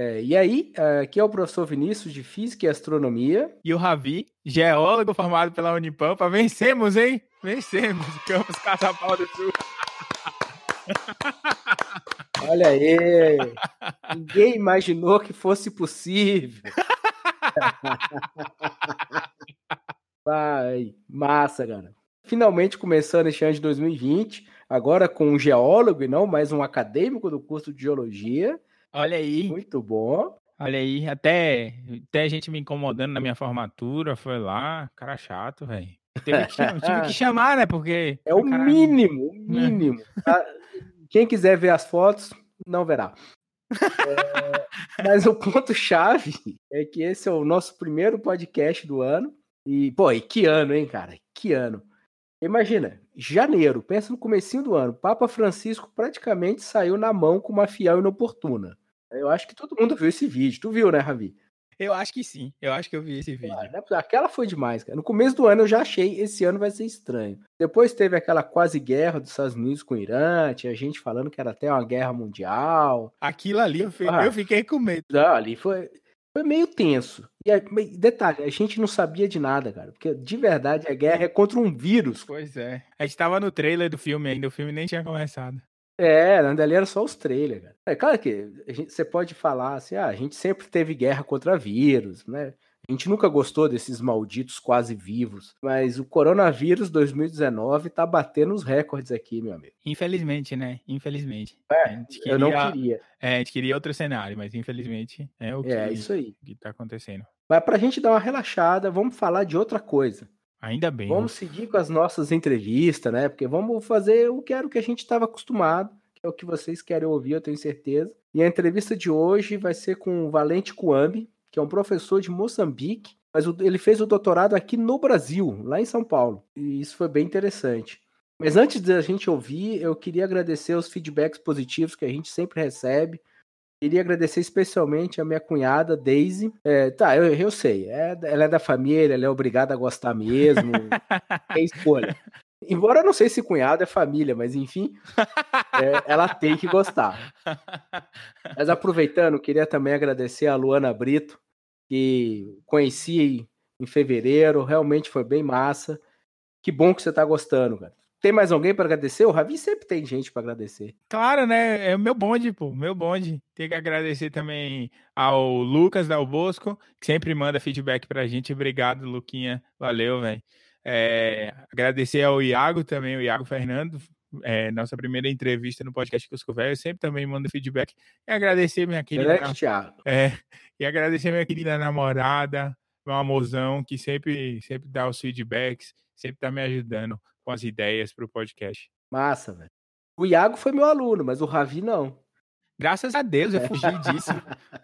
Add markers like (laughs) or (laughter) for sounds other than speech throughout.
É, e aí, aqui é o professor Vinícius de Física e Astronomia. E o Ravi, geólogo formado pela Unipampa. Vencemos, hein? Vencemos. (laughs) Campus Catapau do Sul. (laughs) Olha aí. Ninguém imaginou que fosse possível. (laughs) Vai, massa, cara. Finalmente começando este ano de 2020, agora com um geólogo e não mais um acadêmico do curso de geologia. Olha aí. Muito bom. Olha aí, até, até gente me incomodando na minha formatura, foi lá, cara chato, velho. Tive, tive, que chamar, né? Porque. É o mínimo, o mínimo. Tá? Quem quiser ver as fotos, não verá. É, mas o ponto-chave é que esse é o nosso primeiro podcast do ano. E, pô, e que ano, hein, cara? Que ano. Imagina, janeiro, pensa no comecinho do ano, Papa Francisco praticamente saiu na mão com uma fiel inoportuna. Eu acho que todo mundo viu esse vídeo. Tu viu, né, Ravi? Eu acho que sim. Eu acho que eu vi esse vídeo. Ah, aquela foi demais, cara. No começo do ano eu já achei esse ano vai ser estranho. Depois teve aquela quase guerra dos Estados Unidos com o Irã, tinha gente falando que era até uma guerra mundial. Aquilo ali eu, fiquei, ah, eu fiquei com medo. Não, ali foi, foi meio tenso. E detalhe, a gente não sabia de nada, cara. Porque de verdade a guerra é contra um vírus. Pois é. A gente tava no trailer do filme ainda, o filme nem tinha começado. É, ali era só os trailers, cara. É claro que gente, você pode falar assim, ah, a gente sempre teve guerra contra vírus, né? A gente nunca gostou desses malditos quase vivos, mas o coronavírus 2019 tá batendo os recordes aqui, meu amigo. Infelizmente, né? Infelizmente. É, queria, eu não queria. É, a gente queria outro cenário, mas infelizmente é o que, é, isso aí. que tá acontecendo. Mas pra gente dar uma relaxada, vamos falar de outra coisa. Ainda bem. Vamos seguir com as nossas entrevistas, né? Porque vamos fazer o que era o que a gente estava acostumado, que é o que vocês querem ouvir, eu tenho certeza. E a entrevista de hoje vai ser com o Valente Coambi, que é um professor de Moçambique, mas ele fez o doutorado aqui no Brasil, lá em São Paulo. E isso foi bem interessante. Mas antes da gente ouvir, eu queria agradecer os feedbacks positivos que a gente sempre recebe. Queria agradecer especialmente a minha cunhada, Daisy. É, tá, eu, eu sei, é, ela é da família, ela é obrigada a gostar mesmo. (laughs) é escolha. Embora eu não sei se cunhado é família, mas enfim, é, ela tem que gostar. Mas aproveitando, queria também agradecer a Luana Brito, que conheci em fevereiro, realmente foi bem massa. Que bom que você está gostando, cara. Tem mais alguém para agradecer? O Ravi sempre tem gente para agradecer. Claro, né? É o meu bonde, pô. Meu bonde. Tem que agradecer também ao Lucas Dal Bosco, que sempre manda feedback pra gente. Obrigado, Luquinha. Valeu, velho. É, agradecer ao Iago também, o Iago Fernando. É, nossa primeira entrevista no podcast Cusco Velho, sempre também manda feedback. E agradecer minha querida. É, e agradecer minha querida namorada, meu amorzão, que sempre, sempre dá os feedbacks, sempre tá me ajudando com as ideias para o podcast. Massa, velho. O Iago foi meu aluno, mas o Ravi não. Graças a Deus eu fugi disso.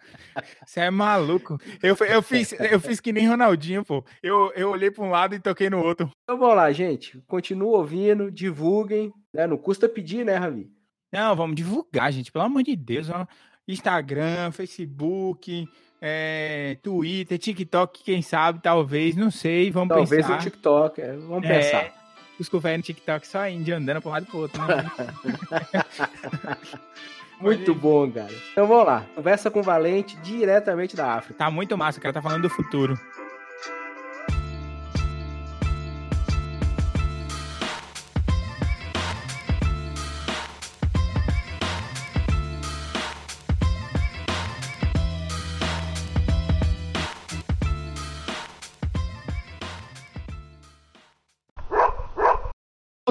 (laughs) Você é maluco. Eu, eu, fiz, eu fiz que nem Ronaldinho, pô. Eu, eu olhei para um lado e toquei no outro. Então vamos lá, gente. Continua ouvindo, divulguem. Né? Não custa pedir, né, Ravi? Não, vamos divulgar, gente. Pelo amor de Deus. Ó. Instagram, Facebook, é, Twitter, TikTok, quem sabe, talvez, não sei. Vamos talvez pensar. Talvez o TikTok, é, vamos é, pensar os velhos no TikTok só indo andando para um lado e pro outro. Né? (laughs) muito bom, cara. Então vamos lá. Conversa com o Valente diretamente da África. Tá muito massa, o cara tá falando do futuro.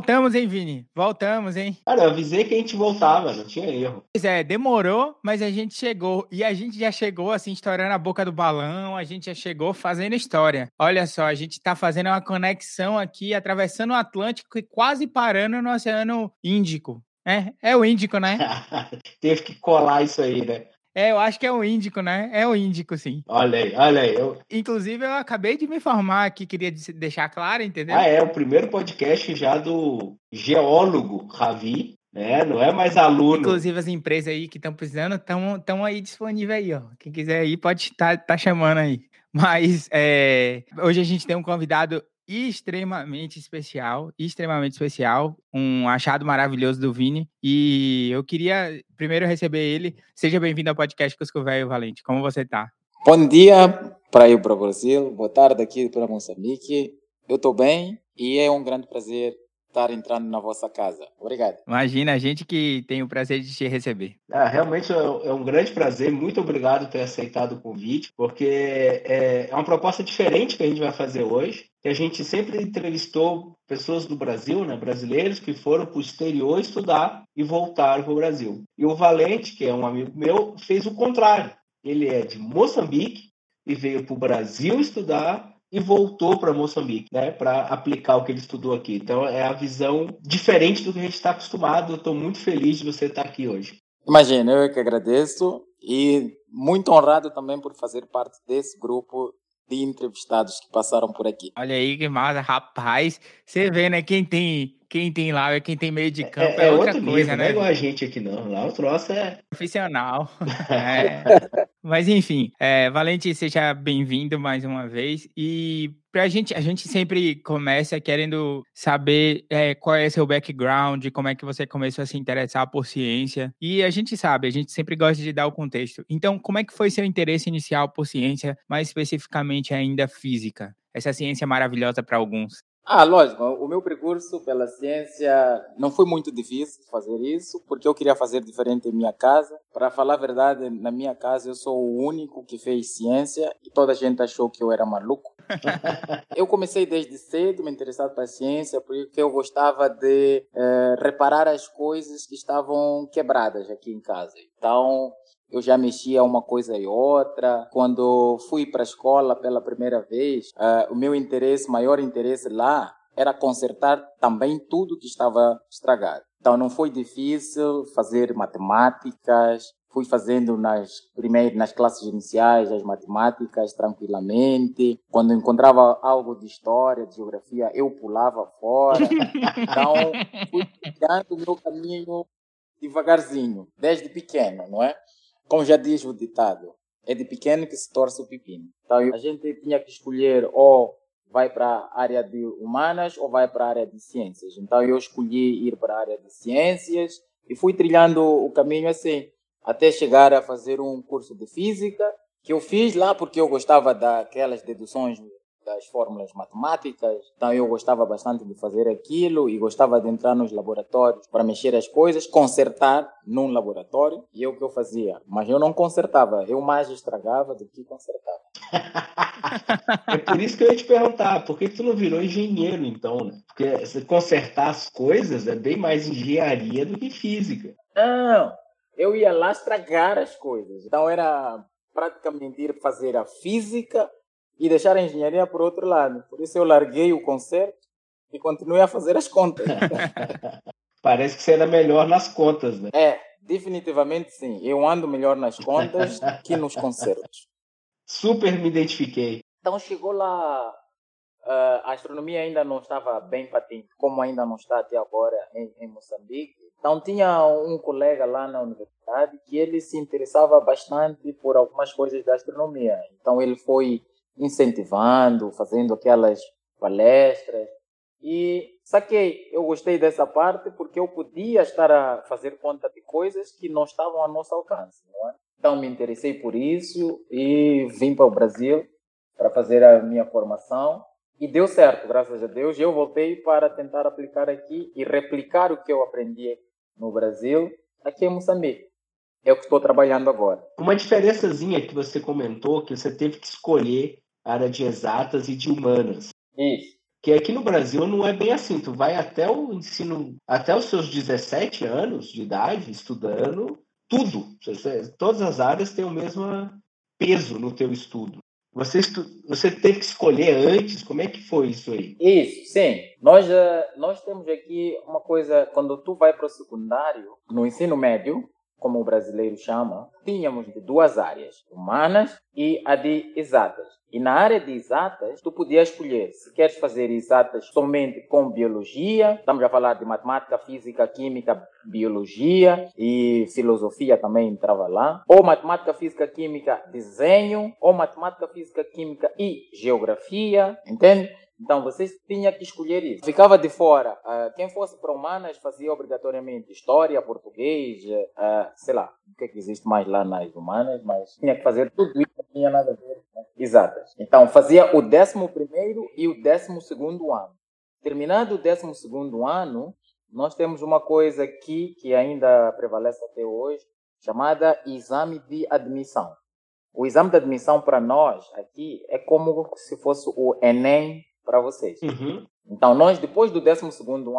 Voltamos, hein, Vini? Voltamos, hein? Cara, eu avisei que a gente voltava, não tinha erro. Pois é, demorou, mas a gente chegou. E a gente já chegou, assim, estourando a boca do balão, a gente já chegou fazendo história. Olha só, a gente tá fazendo uma conexão aqui, atravessando o Atlântico e quase parando no Oceano Índico. É, é o Índico, né? (laughs) Teve que colar isso aí, né? É, eu acho que é o índico, né? É o índico, sim. Olha aí, olha aí. Eu... Inclusive, eu acabei de me informar aqui, queria deixar claro, entendeu? Ah, é o primeiro podcast já do geólogo Ravi, né? Não é mais aluno. Inclusive, as empresas aí que estão precisando estão aí disponíveis aí, ó. Quem quiser aí pode estar tá, tá chamando aí. Mas é, hoje a gente tem um convidado extremamente especial, extremamente especial, um achado maravilhoso do Vini. E eu queria primeiro receber ele. Seja bem-vindo ao podcast Cusco Velho Valente. Como você tá? Bom dia para ir para o Brasil, boa tarde aqui para Moçambique. Eu estou bem e é um grande prazer estar entrando na vossa casa. Obrigado. Imagina, a gente que tem o prazer de te receber. Ah, realmente é, é um grande prazer. Muito obrigado por ter aceitado o convite, porque é, é uma proposta diferente que a gente vai fazer hoje. Que a gente sempre entrevistou pessoas do Brasil, né, brasileiros que foram para o exterior estudar e voltaram para o Brasil. E o Valente, que é um amigo meu, fez o contrário. Ele é de Moçambique e veio para o Brasil estudar e voltou para Moçambique, né, para aplicar o que ele estudou aqui. Então é a visão diferente do que a gente está acostumado. Eu estou muito feliz de você estar aqui hoje. Imagina, eu é que agradeço e muito honrado também por fazer parte desse grupo de entrevistados que passaram por aqui. Olha aí que massa, rapaz. Você vê, né? Quem tem, quem tem lá, quem tem meio de é, campo é, é, é outra coisa, nível, né? Não é igual a gente aqui, não. Lá o troço é. Profissional. (laughs) é. Mas enfim, é, Valente, seja bem-vindo mais uma vez. E pra gente, a gente sempre começa querendo saber é, qual é seu background, como é que você começou a se interessar por ciência. E a gente sabe, a gente sempre gosta de dar o contexto. Então, como é que foi seu interesse inicial por ciência, mais especificamente ainda física? Essa ciência maravilhosa para alguns. Ah, lógico. O meu percurso pela ciência não foi muito difícil fazer isso, porque eu queria fazer diferente em minha casa. Para falar a verdade, na minha casa eu sou o único que fez ciência e toda a gente achou que eu era maluco. (laughs) eu comecei desde cedo me interessar pela ciência porque eu gostava de eh, reparar as coisas que estavam quebradas aqui em casa. Então, eu já mexia uma coisa e outra. Quando fui para a escola pela primeira vez, uh, o meu interesse, maior interesse lá, era consertar também tudo que estava estragado. Então não foi difícil fazer matemáticas, fui fazendo nas primeiras nas classes iniciais as matemáticas tranquilamente. Quando encontrava algo de história, de geografia, eu pulava fora. Então fui (laughs) criando o meu caminho devagarzinho, desde pequeno, não é? Como já diz o ditado, é de pequeno que se torce o pepino. Então a gente tinha que escolher ou vai para a área de humanas ou vai para a área de ciências. Então eu escolhi ir para a área de ciências e fui trilhando o caminho assim, até chegar a fazer um curso de física, que eu fiz lá porque eu gostava daquelas deduções das fórmulas matemáticas. Então eu gostava bastante de fazer aquilo e gostava de entrar nos laboratórios para mexer as coisas, consertar num laboratório. E é o que eu fazia. Mas eu não consertava, eu mais estragava do que consertava. (laughs) é por isso que eu ia te perguntar, por que tu não virou engenheiro então, né? Porque consertar as coisas é bem mais engenharia do que física. Não, eu ia lá estragar as coisas. Então era praticamente ir fazer a física e deixar a engenharia por outro lado. Por isso eu larguei o concerto e continuei a fazer as contas. (laughs) Parece que você era melhor nas contas, né? É, definitivamente sim. Eu ando melhor nas contas que nos concertos. Super me identifiquei. Então chegou lá, uh, a astronomia ainda não estava bem patente, como ainda não está até agora em, em Moçambique. Então tinha um colega lá na universidade que ele se interessava bastante por algumas coisas da astronomia. Então ele foi incentivando, fazendo aquelas palestras. E saquei, eu gostei dessa parte porque eu podia estar a fazer conta de coisas que não estavam ao nosso alcance, não é? Então me interessei por isso e vim para o Brasil para fazer a minha formação e deu certo, graças a Deus. Eu voltei para tentar aplicar aqui e replicar o que eu aprendi no Brasil aqui em Moçambique. É o que estou trabalhando agora. Uma diferençazinha que você comentou, que você teve que escolher área de exatas e de humanas. Isso. Que aqui no Brasil não é bem assim. Tu vai até o ensino, até os seus 17 anos de idade, estudando tudo. Todas as áreas têm o mesmo peso no teu estudo. Você, estu... você teve que escolher antes? Como é que foi isso aí? Isso, sim. Nós, eh, nós temos aqui uma coisa, quando tu vai para o secundário, no ensino médio, como o brasileiro chama, tínhamos de duas áreas, humanas e a de exatas. E na área de exatas, tu podias escolher se queres fazer exatas somente com biologia, estamos a falar de matemática, física, química, biologia e filosofia também entrava lá, ou matemática, física, química, desenho, ou matemática, física, química e geografia, entende? Então vocês tinham que escolher isso. Ficava de fora. Uh, quem fosse para humanas fazia obrigatoriamente história, português, uh, sei lá, o que é que existe mais lá nas humanas, mas tinha que fazer tudo isso, não tinha nada a ver. Né? Exatas. Então fazia o 11 primeiro e o 12 segundo ano. Terminado o 12 segundo ano, nós temos uma coisa aqui que ainda prevalece até hoje, chamada exame de admissão. O exame de admissão para nós aqui é como se fosse o Enem para vocês. Uhum. Então, nós, depois do 12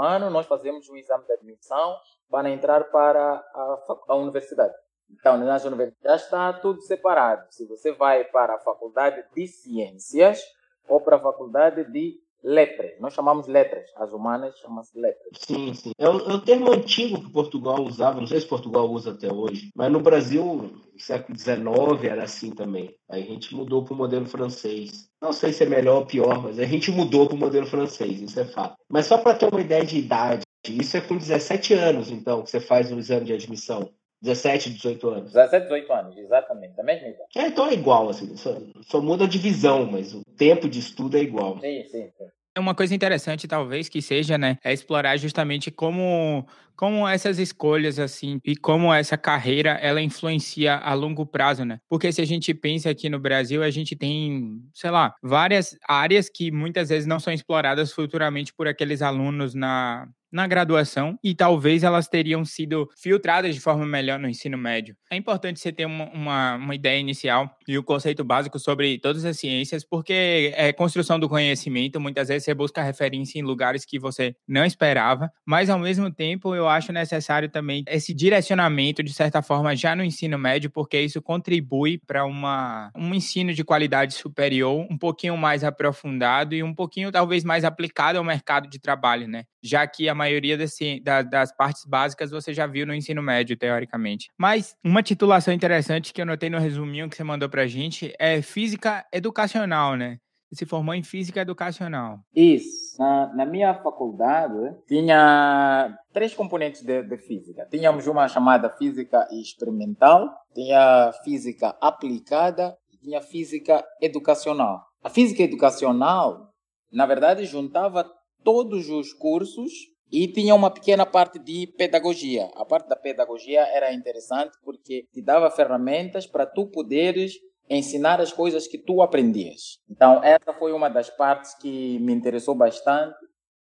ano, nós fazemos o exame de admissão para entrar para a, a universidade. Então, nas universidades está tudo separado. Se você vai para a faculdade de ciências ou para a faculdade de letras. Nós chamamos letras. As humanas chamam-se letras. Sim, sim. É um, é um, termo antigo que Portugal usava, não sei se Portugal usa até hoje, mas no Brasil, no século XIX, era assim também. Aí a gente mudou para o modelo francês. Não sei se é melhor ou pior, mas a gente mudou para o modelo francês, isso é fato. Mas só para ter uma ideia de idade, isso é com 17 anos, então, que você faz o exame de admissão. 17, 18 anos. 17, 18 anos, exatamente, da mesma idade. É, então é igual, assim, só, só muda a divisão, mas o tempo de estudo é igual. Sim, sim, sim. É uma coisa interessante, talvez, que seja, né, é explorar justamente como, como essas escolhas, assim, e como essa carreira, ela influencia a longo prazo, né? Porque se a gente pensa aqui no Brasil, a gente tem, sei lá, várias áreas que muitas vezes não são exploradas futuramente por aqueles alunos na, na graduação e talvez elas teriam sido filtradas de forma melhor no ensino médio. É importante você ter uma, uma, uma ideia inicial e o conceito básico sobre todas as ciências, porque é construção do conhecimento, muitas vezes você busca referência em lugares que você não esperava, mas ao mesmo tempo eu acho necessário também esse direcionamento, de certa forma, já no ensino médio, porque isso contribui para um ensino de qualidade superior, um pouquinho mais aprofundado e um pouquinho talvez mais aplicado ao mercado de trabalho, né? Já que a maioria desse, da, das partes básicas você já viu no ensino médio, teoricamente. Mas uma titulação interessante que eu notei no resuminho que você mandou pra gente é física educacional, né? Se formou em física educacional. Isso. Na, na minha faculdade tinha três componentes de, de, física. Tínhamos uma chamada física experimental, tinha física aplicada e tinha física educacional. A física educacional, na verdade, juntava todos os cursos e tinha uma pequena parte de pedagogia. A parte da pedagogia era interessante porque te dava ferramentas para tu poderes ensinar as coisas que tu aprendias. Então, essa foi uma das partes que me interessou bastante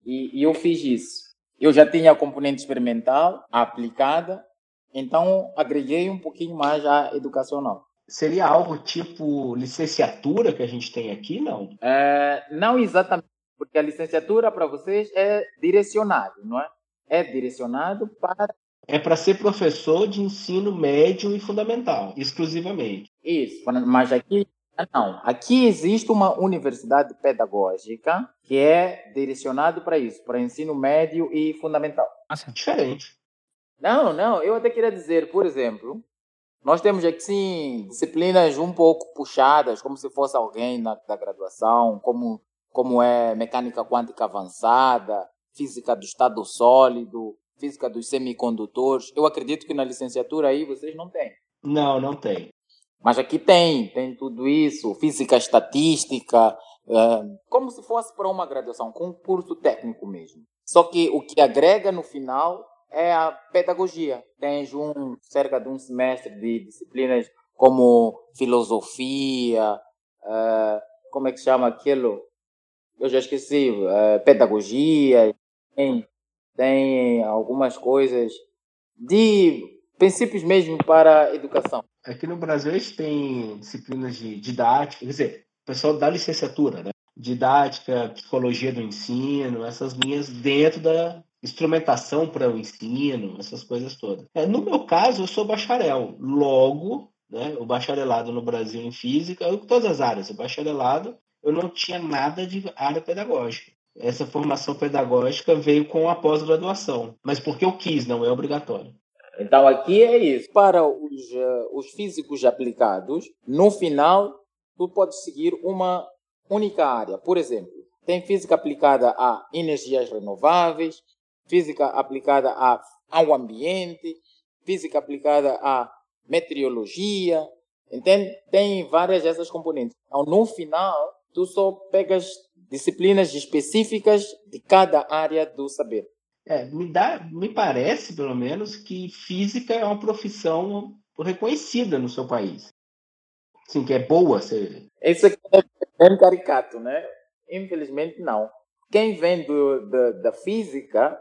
e, e eu fiz isso. Eu já tinha a componente experimental, aplicada, então agreguei um pouquinho mais a educacional. Seria algo tipo licenciatura que a gente tem aqui, não? É, não exatamente porque a licenciatura para vocês é direcionado, não é? É direcionado para. É para ser professor de ensino médio e fundamental, exclusivamente. Isso, mas aqui não. Aqui existe uma universidade pedagógica que é direcionado para isso, para ensino médio e fundamental. Nossa, diferente. Não, não. Eu até queria dizer, por exemplo, nós temos aqui sim disciplinas um pouco puxadas, como se fosse alguém na, da graduação, como como é mecânica quântica avançada, física do estado sólido, física dos semicondutores. Eu acredito que na licenciatura aí vocês não têm. Não, não tem. Mas aqui tem, tem tudo isso, física estatística, é, como se fosse para uma graduação, com um curso técnico mesmo. Só que o que agrega no final é a pedagogia. Tens um, cerca de um semestre de disciplinas como filosofia, é, como é que chama aquilo? Eu já esqueci, é, pedagogia, tem, tem algumas coisas de princípios mesmo para a educação. Aqui no Brasil eles têm disciplinas de didática, quer dizer, o pessoal da licenciatura, né? Didática, psicologia do ensino, essas linhas dentro da instrumentação para o ensino, essas coisas todas. É, no meu caso, eu sou bacharel. Logo, né, o bacharelado no Brasil em física, todas as áreas, o bacharelado eu não tinha nada de área pedagógica. Essa formação pedagógica veio com a pós-graduação, mas porque eu quis, não é obrigatório. Então aqui é isso. Para os, uh, os físicos aplicados, no final, tu pode seguir uma única área. Por exemplo, tem física aplicada a energias renováveis, física aplicada a, ao ambiente, física aplicada a meteorologia, entende? Tem várias dessas componentes. Então, no final, tu só pegas disciplinas específicas de cada área do saber. É, me, dá, me parece, pelo menos, que física é uma profissão reconhecida no seu país. Sim, que é boa. Você... Isso aqui é bem caricato, né? Infelizmente, não. Quem vem do, da, da física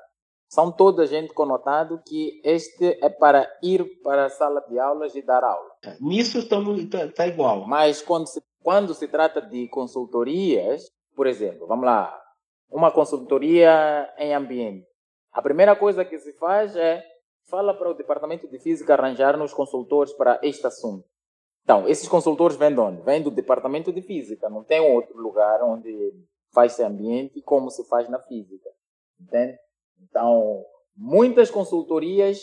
são toda gente conotado que este é para ir para a sala de aulas e dar aula. Nisso estamos tá, tá, igual. Mas quando se, quando se trata de consultorias, por exemplo, vamos lá, uma consultoria em ambiente. A primeira coisa que se faz é fala para o departamento de física arranjar-nos consultores para este assunto. Então, esses consultores vêm de onde? Vêm do departamento de física, não tem outro lugar onde faz-se ambiente como se faz na física. Entende? Então, muitas consultorias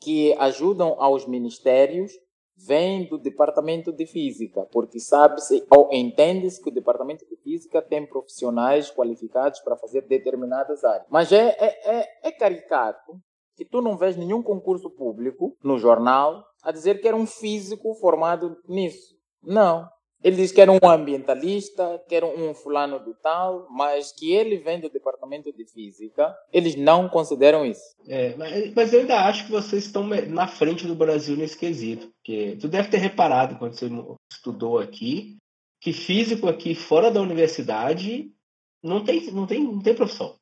que ajudam aos ministérios vêm do departamento de física, porque sabe-se ou entende-se que o departamento de física tem profissionais qualificados para fazer determinadas áreas. Mas é, é, é, é caricato que tu não vês nenhum concurso público no jornal a dizer que era um físico formado nisso. Não. Ele diz que era um ambientalista, que era um fulano de tal, mas que ele vem do departamento de física, eles não consideram isso. É, mas eu ainda acho que vocês estão na frente do Brasil nesse quesito. Porque tu deve ter reparado quando você estudou aqui que físico aqui fora da universidade não tem, não tem, não tem profissão.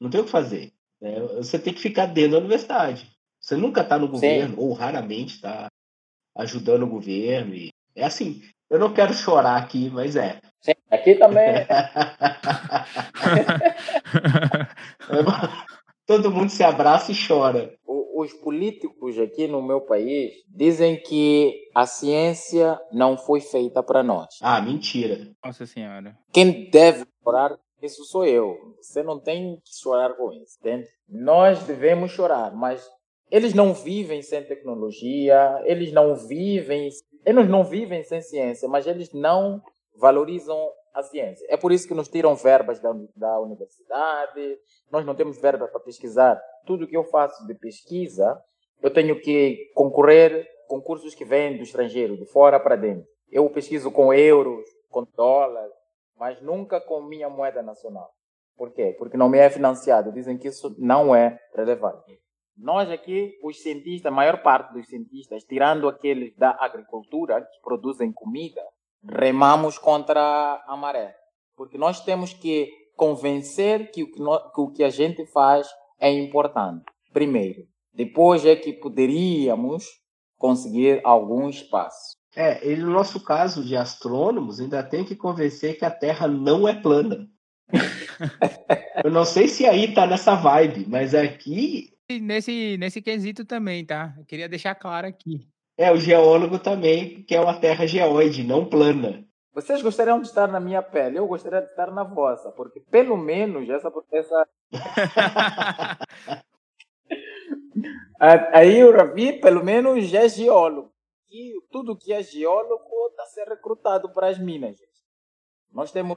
Não tem o que fazer. Né? Você tem que ficar dentro da universidade. Você nunca está no governo, Sim. ou raramente está ajudando o governo. E é assim. Eu não quero chorar aqui, mas é. Sim, aqui também. (laughs) Todo mundo se abraça e chora. Os políticos aqui no meu país dizem que a ciência não foi feita para nós. Ah, mentira. Nossa Senhora. Quem deve chorar, isso sou eu. Você não tem que chorar com isso, entende? Nós devemos chorar, mas eles não vivem sem tecnologia, eles não vivem eles não vivem sem ciência, mas eles não valorizam a ciência. É por isso que nos tiram verbas da, da universidade, nós não temos verbas para pesquisar. Tudo que eu faço de pesquisa, eu tenho que concorrer concursos que vêm do estrangeiro, de fora para dentro. Eu pesquiso com euros, com dólares, mas nunca com minha moeda nacional. Por quê? Porque não me é financiado. Dizem que isso não é relevante. Nós aqui, os cientistas, a maior parte dos cientistas, tirando aqueles da agricultura que produzem comida, remamos contra a maré. Porque nós temos que convencer que o que, nós, que o que a gente faz é importante. Primeiro. Depois é que poderíamos conseguir algum espaço. É, e no nosso caso de astrônomos, ainda tem que convencer que a Terra não é plana. (laughs) Eu não sei se aí tá nessa vibe, mas aqui nesse, nesse quesito também, tá? Eu queria deixar claro aqui. É, o geólogo também quer uma terra geóide, não plana. Vocês gostariam de estar na minha pele, eu gostaria de estar na vossa, porque pelo menos essa. essa... (laughs) Aí o Ravi, pelo menos, já é geólogo. E tudo que é geólogo está a ser recrutado para as minas. Nós temos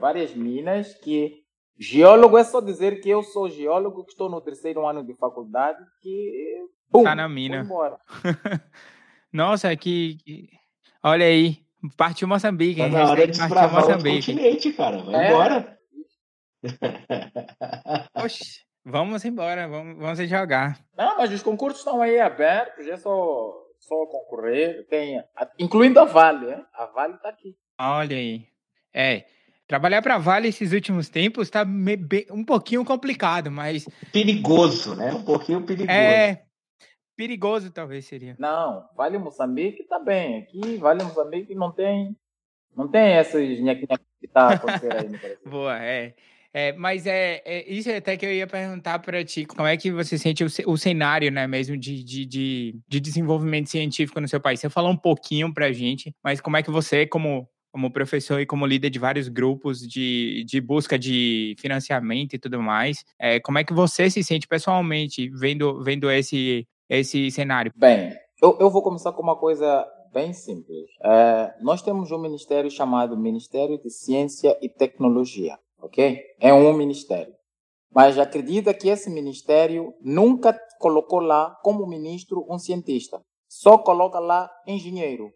várias minas que Geólogo é só dizer que eu sou geólogo, que estou no terceiro ano de faculdade, que. Bum, tá na mina. (laughs) Nossa, que. Olha aí. Partiu Moçambique, hein? Tá na hora de partiu Moçambique. continente, cara. Vai é. embora. (laughs) Oxe, vamos embora, vamos, vamos jogar. Não, mas os concursos estão aí abertos, é só, só concorrer. Tem, incluindo a Vale, né? A Vale está aqui. Olha aí. É, Trabalhar para Vale esses últimos tempos está um pouquinho complicado, mas. Perigoso, né? Um pouquinho perigoso. É. Perigoso, talvez seria. Não, Vale Moçambique está bem. Aqui, Vale Moçambique não tem. Não tem essas que tá acontecendo aí no Brasil. (laughs) Boa, é. É, mas é, é, isso até que eu ia perguntar para ti, como é que você sente o, o cenário, né, mesmo de, de, de, de, desenvolvimento científico no seu país? Você falou um pouquinho para a gente, mas como é que você, como como professor e como líder de vários grupos de, de busca de financiamento e tudo mais. É, como é que você se sente pessoalmente vendo, vendo esse, esse cenário? Bem, eu, eu vou começar com uma coisa bem simples. É, nós temos um ministério chamado Ministério de Ciência e Tecnologia, ok? É um ministério. Mas acredita que esse ministério nunca colocou lá como ministro um cientista. Só coloca lá engenheiro.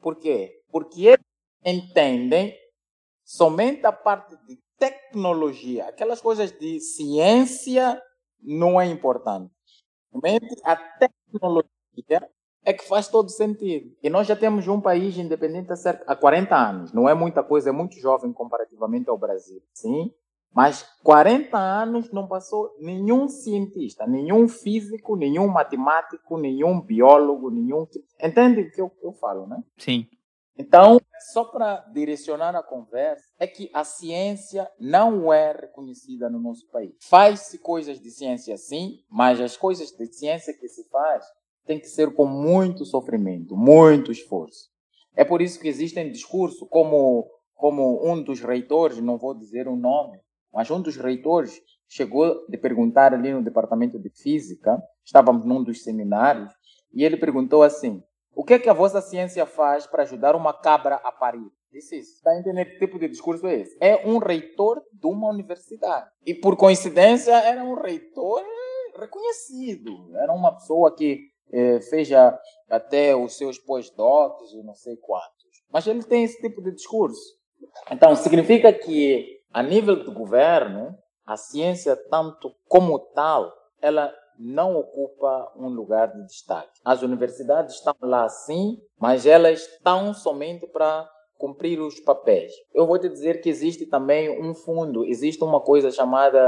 Por quê? Porque ele entendem somente a parte de tecnologia, aquelas coisas de ciência não é importante. Somente a tecnologia é que faz todo sentido. E nós já temos um país independente há, cerca, há 40 anos. Não é muita coisa, é muito jovem comparativamente ao Brasil. Sim, mas 40 anos não passou nenhum cientista, nenhum físico, nenhum matemático, nenhum biólogo, nenhum. Entende o que eu, eu falo, né? Sim. Então, só para direcionar a conversa, é que a ciência não é reconhecida no nosso país. Faz-se coisas de ciência sim, mas as coisas de ciência que se faz tem que ser com muito sofrimento, muito esforço. É por isso que existem discursos como, como um dos reitores, não vou dizer o nome, mas um dos reitores chegou de perguntar ali no departamento de física, estávamos num dos seminários, e ele perguntou assim: o que é que a vossa ciência faz para ajudar uma cabra a parir? Disse isso. Está entendendo que tipo de discurso é esse? É um reitor de uma universidade. E por coincidência era um reitor reconhecido. Era uma pessoa que eh, fez até os seus pós-docs e não sei quantos. Mas ele tem esse tipo de discurso. Então, significa que a nível do governo, a ciência, tanto como tal, ela não ocupa um lugar de destaque. As universidades estão lá sim, mas elas estão somente para cumprir os papéis. Eu vou te dizer que existe também um fundo, existe uma coisa chamada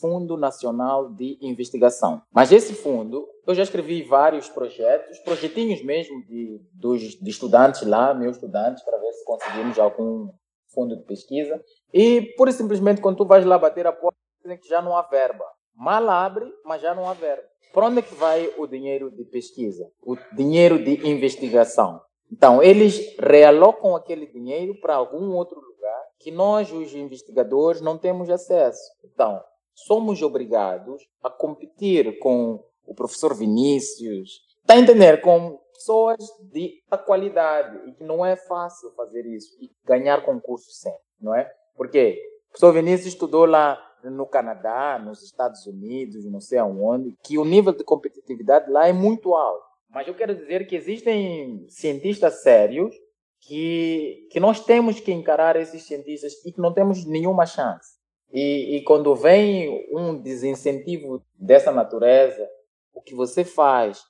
Fundo Nacional de Investigação. Mas esse fundo, eu já escrevi vários projetos, projetinhos mesmo de, dos, de estudantes lá, meus estudantes, para ver se conseguimos algum fundo de pesquisa. E, pura e simplesmente, quando tu vais lá bater a porta, dizem que já não há verba. Mal abre, mas já não há verba. Para onde é que vai o dinheiro de pesquisa? O dinheiro de investigação? Então, eles realocam aquele dinheiro para algum outro lugar que nós, os investigadores, não temos acesso. Então, somos obrigados a competir com o professor Vinícius, está a entender? Com pessoas de qualidade e que não é fácil fazer isso e ganhar concurso sempre, não é? Porque o professor Vinícius estudou lá no Canadá, nos Estados Unidos, não sei aonde, que o nível de competitividade lá é muito alto. Mas eu quero dizer que existem cientistas sérios que, que nós temos que encarar esses cientistas e que não temos nenhuma chance. E, e quando vem um desincentivo dessa natureza, o que você faz,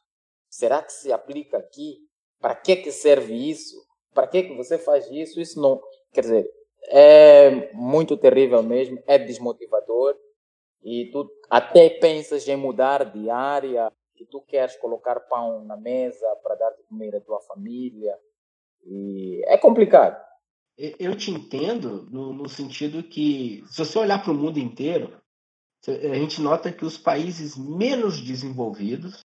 será que se aplica aqui? Para que, que serve isso? Para que, que você faz isso? Isso não. Quer dizer, é muito terrível mesmo, é desmotivador e tu até pensas em mudar de área, que tu queres colocar pão na mesa para dar de comer à tua família e é complicado. Eu te entendo no, no sentido que se você olhar para o mundo inteiro, a gente nota que os países menos desenvolvidos,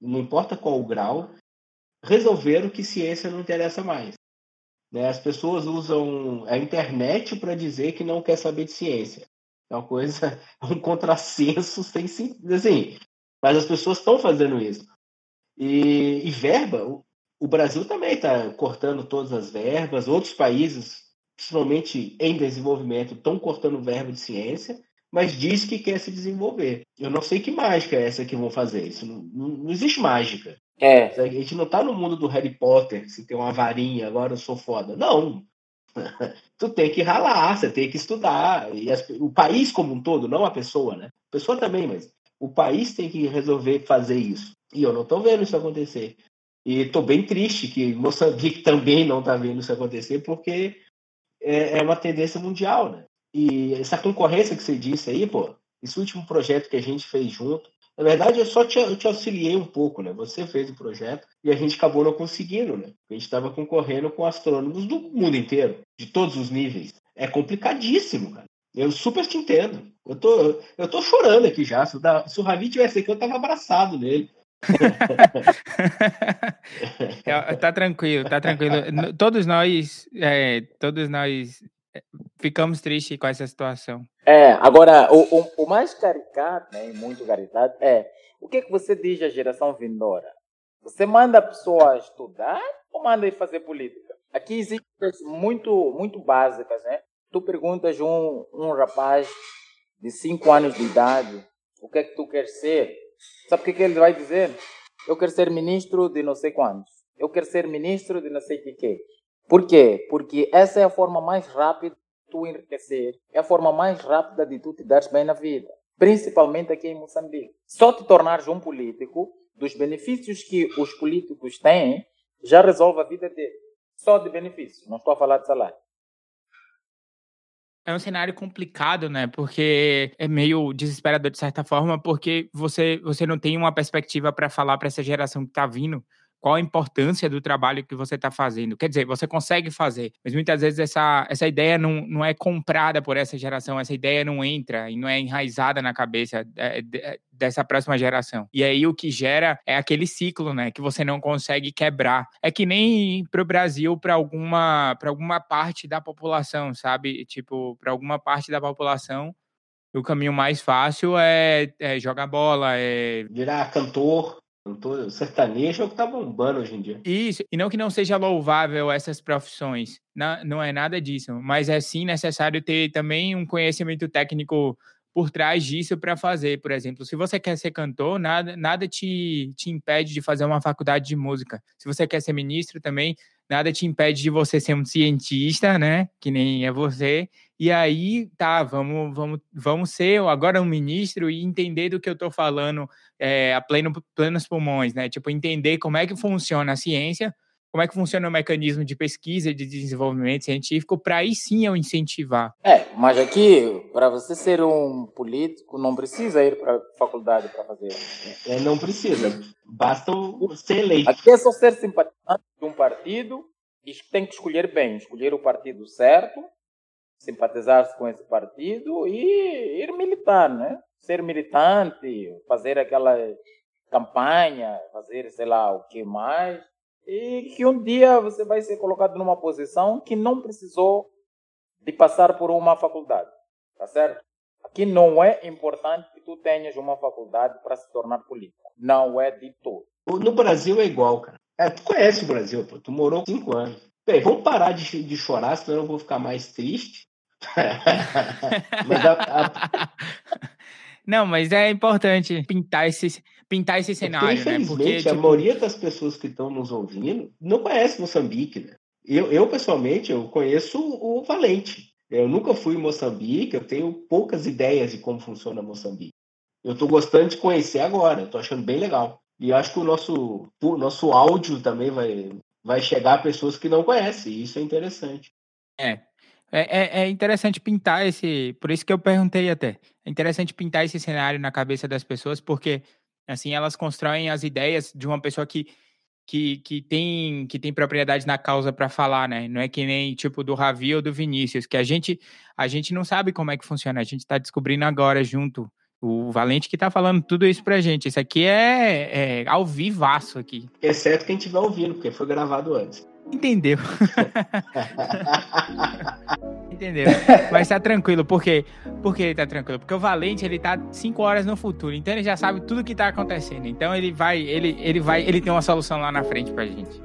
não importa qual o grau, resolveram que ciência não interessa mais. Né? As pessoas usam a internet para dizer que não quer saber de ciência. É uma coisa, (laughs) um contrassenso sem sentido. Assim, mas as pessoas estão fazendo isso. E, e verba, o, o Brasil também está cortando todas as verbas, outros países, principalmente em desenvolvimento, estão cortando verba de ciência, mas diz que quer se desenvolver. Eu não sei que mágica é essa que vão fazer. Isso não, não, não existe mágica. É. A gente não tá no mundo do Harry Potter, se tem uma varinha, agora eu sou foda. Não. (laughs) tu tem que ralar, você tem que estudar. E as, o país como um todo, não a pessoa, né? A pessoa também, mas o país tem que resolver fazer isso. E eu não tô vendo isso acontecer. E tô bem triste que Moçambique (laughs) também não tá vendo isso acontecer, porque é, é uma tendência mundial, né? E essa concorrência que você disse aí, pô, esse último projeto que a gente fez junto, na verdade, eu só te, eu te auxiliei um pouco, né? Você fez o projeto e a gente acabou não conseguindo, né? A gente estava concorrendo com astrônomos do mundo inteiro, de todos os níveis. É complicadíssimo, cara. Eu super te entendo. Eu tô, eu tô chorando aqui já. Se o, se o Ravi tivesse aqui, eu tava abraçado nele. (laughs) É, tá tranquilo, tá tranquilo. Todos nós, é, todos nós é, ficamos tristes com essa situação. É, agora, o, o, o mais caricato, né, muito caricato, é o que, que você diz à geração vindoura? Você manda a pessoa estudar ou manda ir fazer política? Aqui existem coisas muito, muito básicas, né? Tu perguntas um, um rapaz de 5 anos de idade o que é que tu quer ser? Sabe o que, que ele vai dizer? Eu quero ser ministro de não sei quantos. Eu quero ser ministro de não sei o que. Por quê? Porque essa é a forma mais rápida tu enriquecer, é a forma mais rápida de tu te dares bem na vida. Principalmente aqui em Moçambique. Só te tornares um político, dos benefícios que os políticos têm, já resolve a vida dele. Só de benefícios, não estou a falar de salário é um cenário complicado, né? Porque é meio desesperador de certa forma, porque você, você não tem uma perspectiva para falar para essa geração que está vindo qual a importância do trabalho que você está fazendo. Quer dizer, você consegue fazer, mas muitas vezes essa, essa ideia não, não é comprada por essa geração, essa ideia não entra e não é enraizada na cabeça é, é, dessa próxima geração. E aí o que gera é aquele ciclo, né, que você não consegue quebrar. É que nem para o Brasil, para alguma, alguma parte da população, sabe? Tipo, para alguma parte da população, o caminho mais fácil é, é jogar bola, é virar cantor. Cantor sertanejo é o que tá bombando hoje em dia. Isso, e não que não seja louvável essas profissões, não, não é nada disso, mas é sim necessário ter também um conhecimento técnico por trás disso para fazer. Por exemplo, se você quer ser cantor, nada, nada te, te impede de fazer uma faculdade de música. Se você quer ser ministro também, nada te impede de você ser um cientista, né? Que nem é você. E aí, tá, vamos, vamos, vamos ser agora um ministro e entender do que eu estou falando é, a pleno, plenos pulmões, né? Tipo, entender como é que funciona a ciência, como é que funciona o mecanismo de pesquisa e de desenvolvimento científico, para aí sim eu incentivar. É, mas aqui, para você ser um político, não precisa ir para a faculdade para fazer. É, não precisa, basta ser eleito. Aqui é só ser simpatizante de um partido e tem que escolher bem, escolher o partido certo, simpatizar-se com esse partido e ir militar, né? Ser militante, fazer aquela campanha, fazer sei lá o que mais, e que um dia você vai ser colocado numa posição que não precisou de passar por uma faculdade, tá certo? Aqui não é importante que tu tenhas uma faculdade para se tornar político. Não é de todo. No Brasil é igual, cara. É, tu conhece o Brasil, pô. Tu morou cinco anos. Bem, vamos parar de, de chorar, senão eu vou ficar mais triste. (laughs) mas a, a... Não, mas é importante pintar esse, pintar esse é cenário, porque, né? Porque tipo... a maioria das pessoas que estão nos ouvindo não conhece Moçambique, né? Eu, eu, pessoalmente, eu conheço o Valente. Eu nunca fui em Moçambique, eu tenho poucas ideias de como funciona Moçambique. Eu estou gostando de conhecer agora, estou achando bem legal. E acho que o nosso, o nosso áudio também vai, vai chegar a pessoas que não conhecem, e isso é interessante. É, é, é, é, interessante pintar esse. Por isso que eu perguntei até. É interessante pintar esse cenário na cabeça das pessoas, porque assim elas constroem as ideias de uma pessoa que, que, que, tem, que tem propriedade na causa para falar, né? Não é que nem tipo do Ravi ou do Vinícius, que a gente, a gente não sabe como é que funciona, a gente está descobrindo agora junto. O Valente que está falando tudo isso pra gente. Isso aqui é, é ao vivaço aqui. Exceto quem estiver ouvindo, porque foi gravado antes. Entendeu. (laughs) Entendeu? Mas tá tranquilo, por quê? Por que ele tá tranquilo? Porque o Valente, ele tá 5 horas no futuro, então ele já sabe tudo que tá acontecendo. Então ele vai, ele, ele vai, ele tem uma solução lá na frente pra gente.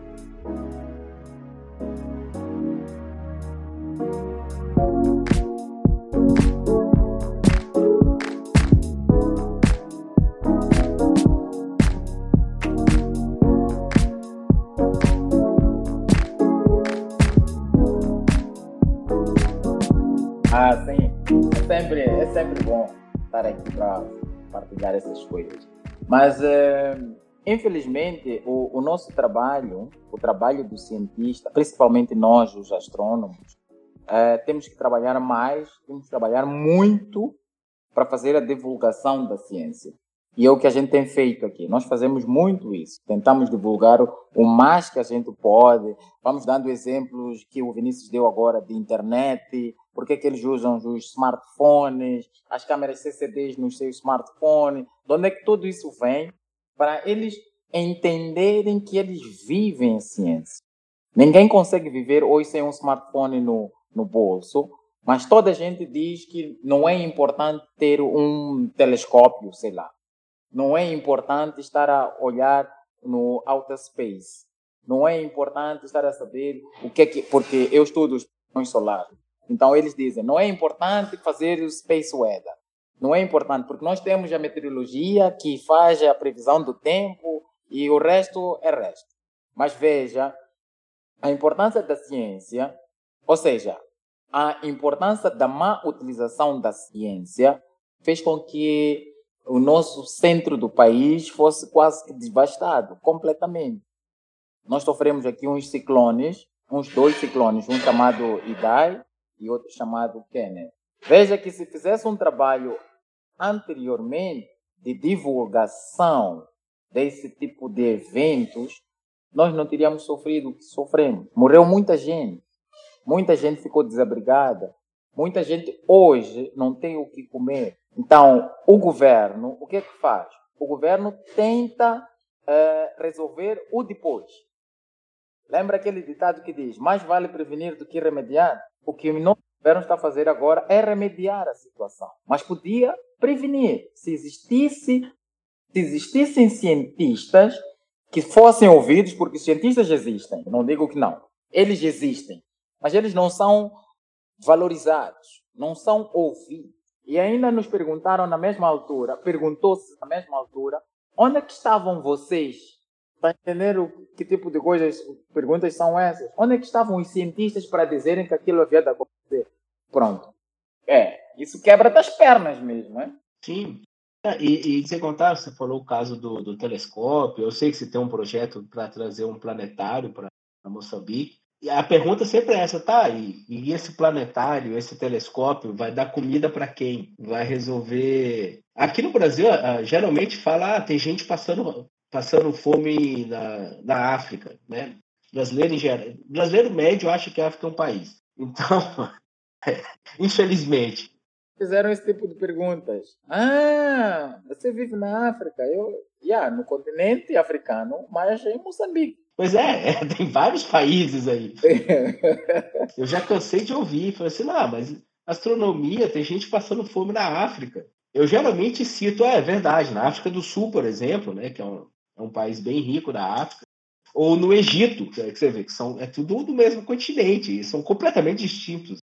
Sempre, é sempre bom estar aqui para partilhar essas coisas. Mas, é, infelizmente, o, o, nosso trabalho, o trabalho do cientista, principalmente nós, os astrônomos, é, temos que trabalhar mais, temos que trabalhar muito para fazer a divulgação da ciência. E é o que a gente tem feito aqui. Nós fazemos muito isso. Tentamos divulgar o mais que a gente pode. Vamos dando exemplos que o Vinícius deu agora de internet, por que, que eles usam os smartphones, as câmeras CCDs nos seus smartphones, de onde é que tudo isso vem, para eles entenderem que eles vivem a ciência. Ninguém consegue viver hoje sem um smartphone no, no bolso, mas toda a gente diz que não é importante ter um telescópio, sei lá. Não é importante estar a olhar no outer space. Não é importante estar a saber o que é que. Porque eu estudo os solares. Então eles dizem, não é importante fazer o space weather. Não é importante, porque nós temos a meteorologia que faz a previsão do tempo e o resto é resto. Mas veja, a importância da ciência, ou seja, a importância da má utilização da ciência fez com que o nosso centro do país fosse quase que devastado, completamente. Nós sofremos aqui uns ciclones, uns dois ciclones, um chamado Idai e outro chamado Kenneth. Veja que se fizesse um trabalho anteriormente de divulgação desse tipo de eventos, nós não teríamos sofrido o que sofremos. Morreu muita gente, muita gente ficou desabrigada, muita gente hoje não tem o que comer. Então, o governo, o que é que faz? O governo tenta é, resolver o depois. Lembra aquele ditado que diz: mais vale prevenir do que remediar? O que o governo está a fazer agora é remediar a situação. Mas podia prevenir. Se existisse, se existissem cientistas que fossem ouvidos, porque cientistas existem, não digo que não, eles existem, mas eles não são valorizados, não são ouvidos. E ainda nos perguntaram na mesma altura, perguntou-se na mesma altura, onde é que estavam vocês? Para entender o, que tipo de coisas, perguntas são essas? Onde é que estavam os cientistas para dizerem que aquilo havia de acontecer? Pronto. É, isso quebra das pernas mesmo, é? Sim. É, e, e sem contar, você falou o caso do, do telescópio, eu sei que você tem um projeto para trazer um planetário para Moçambique, e a pergunta sempre é essa, tá? E, e esse planetário, esse telescópio, vai dar comida para quem? Vai resolver. Aqui no Brasil, geralmente fala, ah, tem gente passando, passando fome na, na África, né? Brasileiro em geral. Brasileiro médio acha que a África é um país. Então, (laughs) infelizmente. Fizeram esse tipo de perguntas. Ah, você vive na África? Eu, yeah, no continente africano, mas em Moçambique. Pois é, é, tem vários países aí. (laughs) Eu já cansei de ouvir, falei assim, não, mas astronomia, tem gente passando fome na África. Eu geralmente cito, é, é verdade, na África do Sul, por exemplo, né, que é um, um país bem rico da África, ou no Egito, que, é, que você vê que são, é tudo do mesmo continente, e são completamente distintos.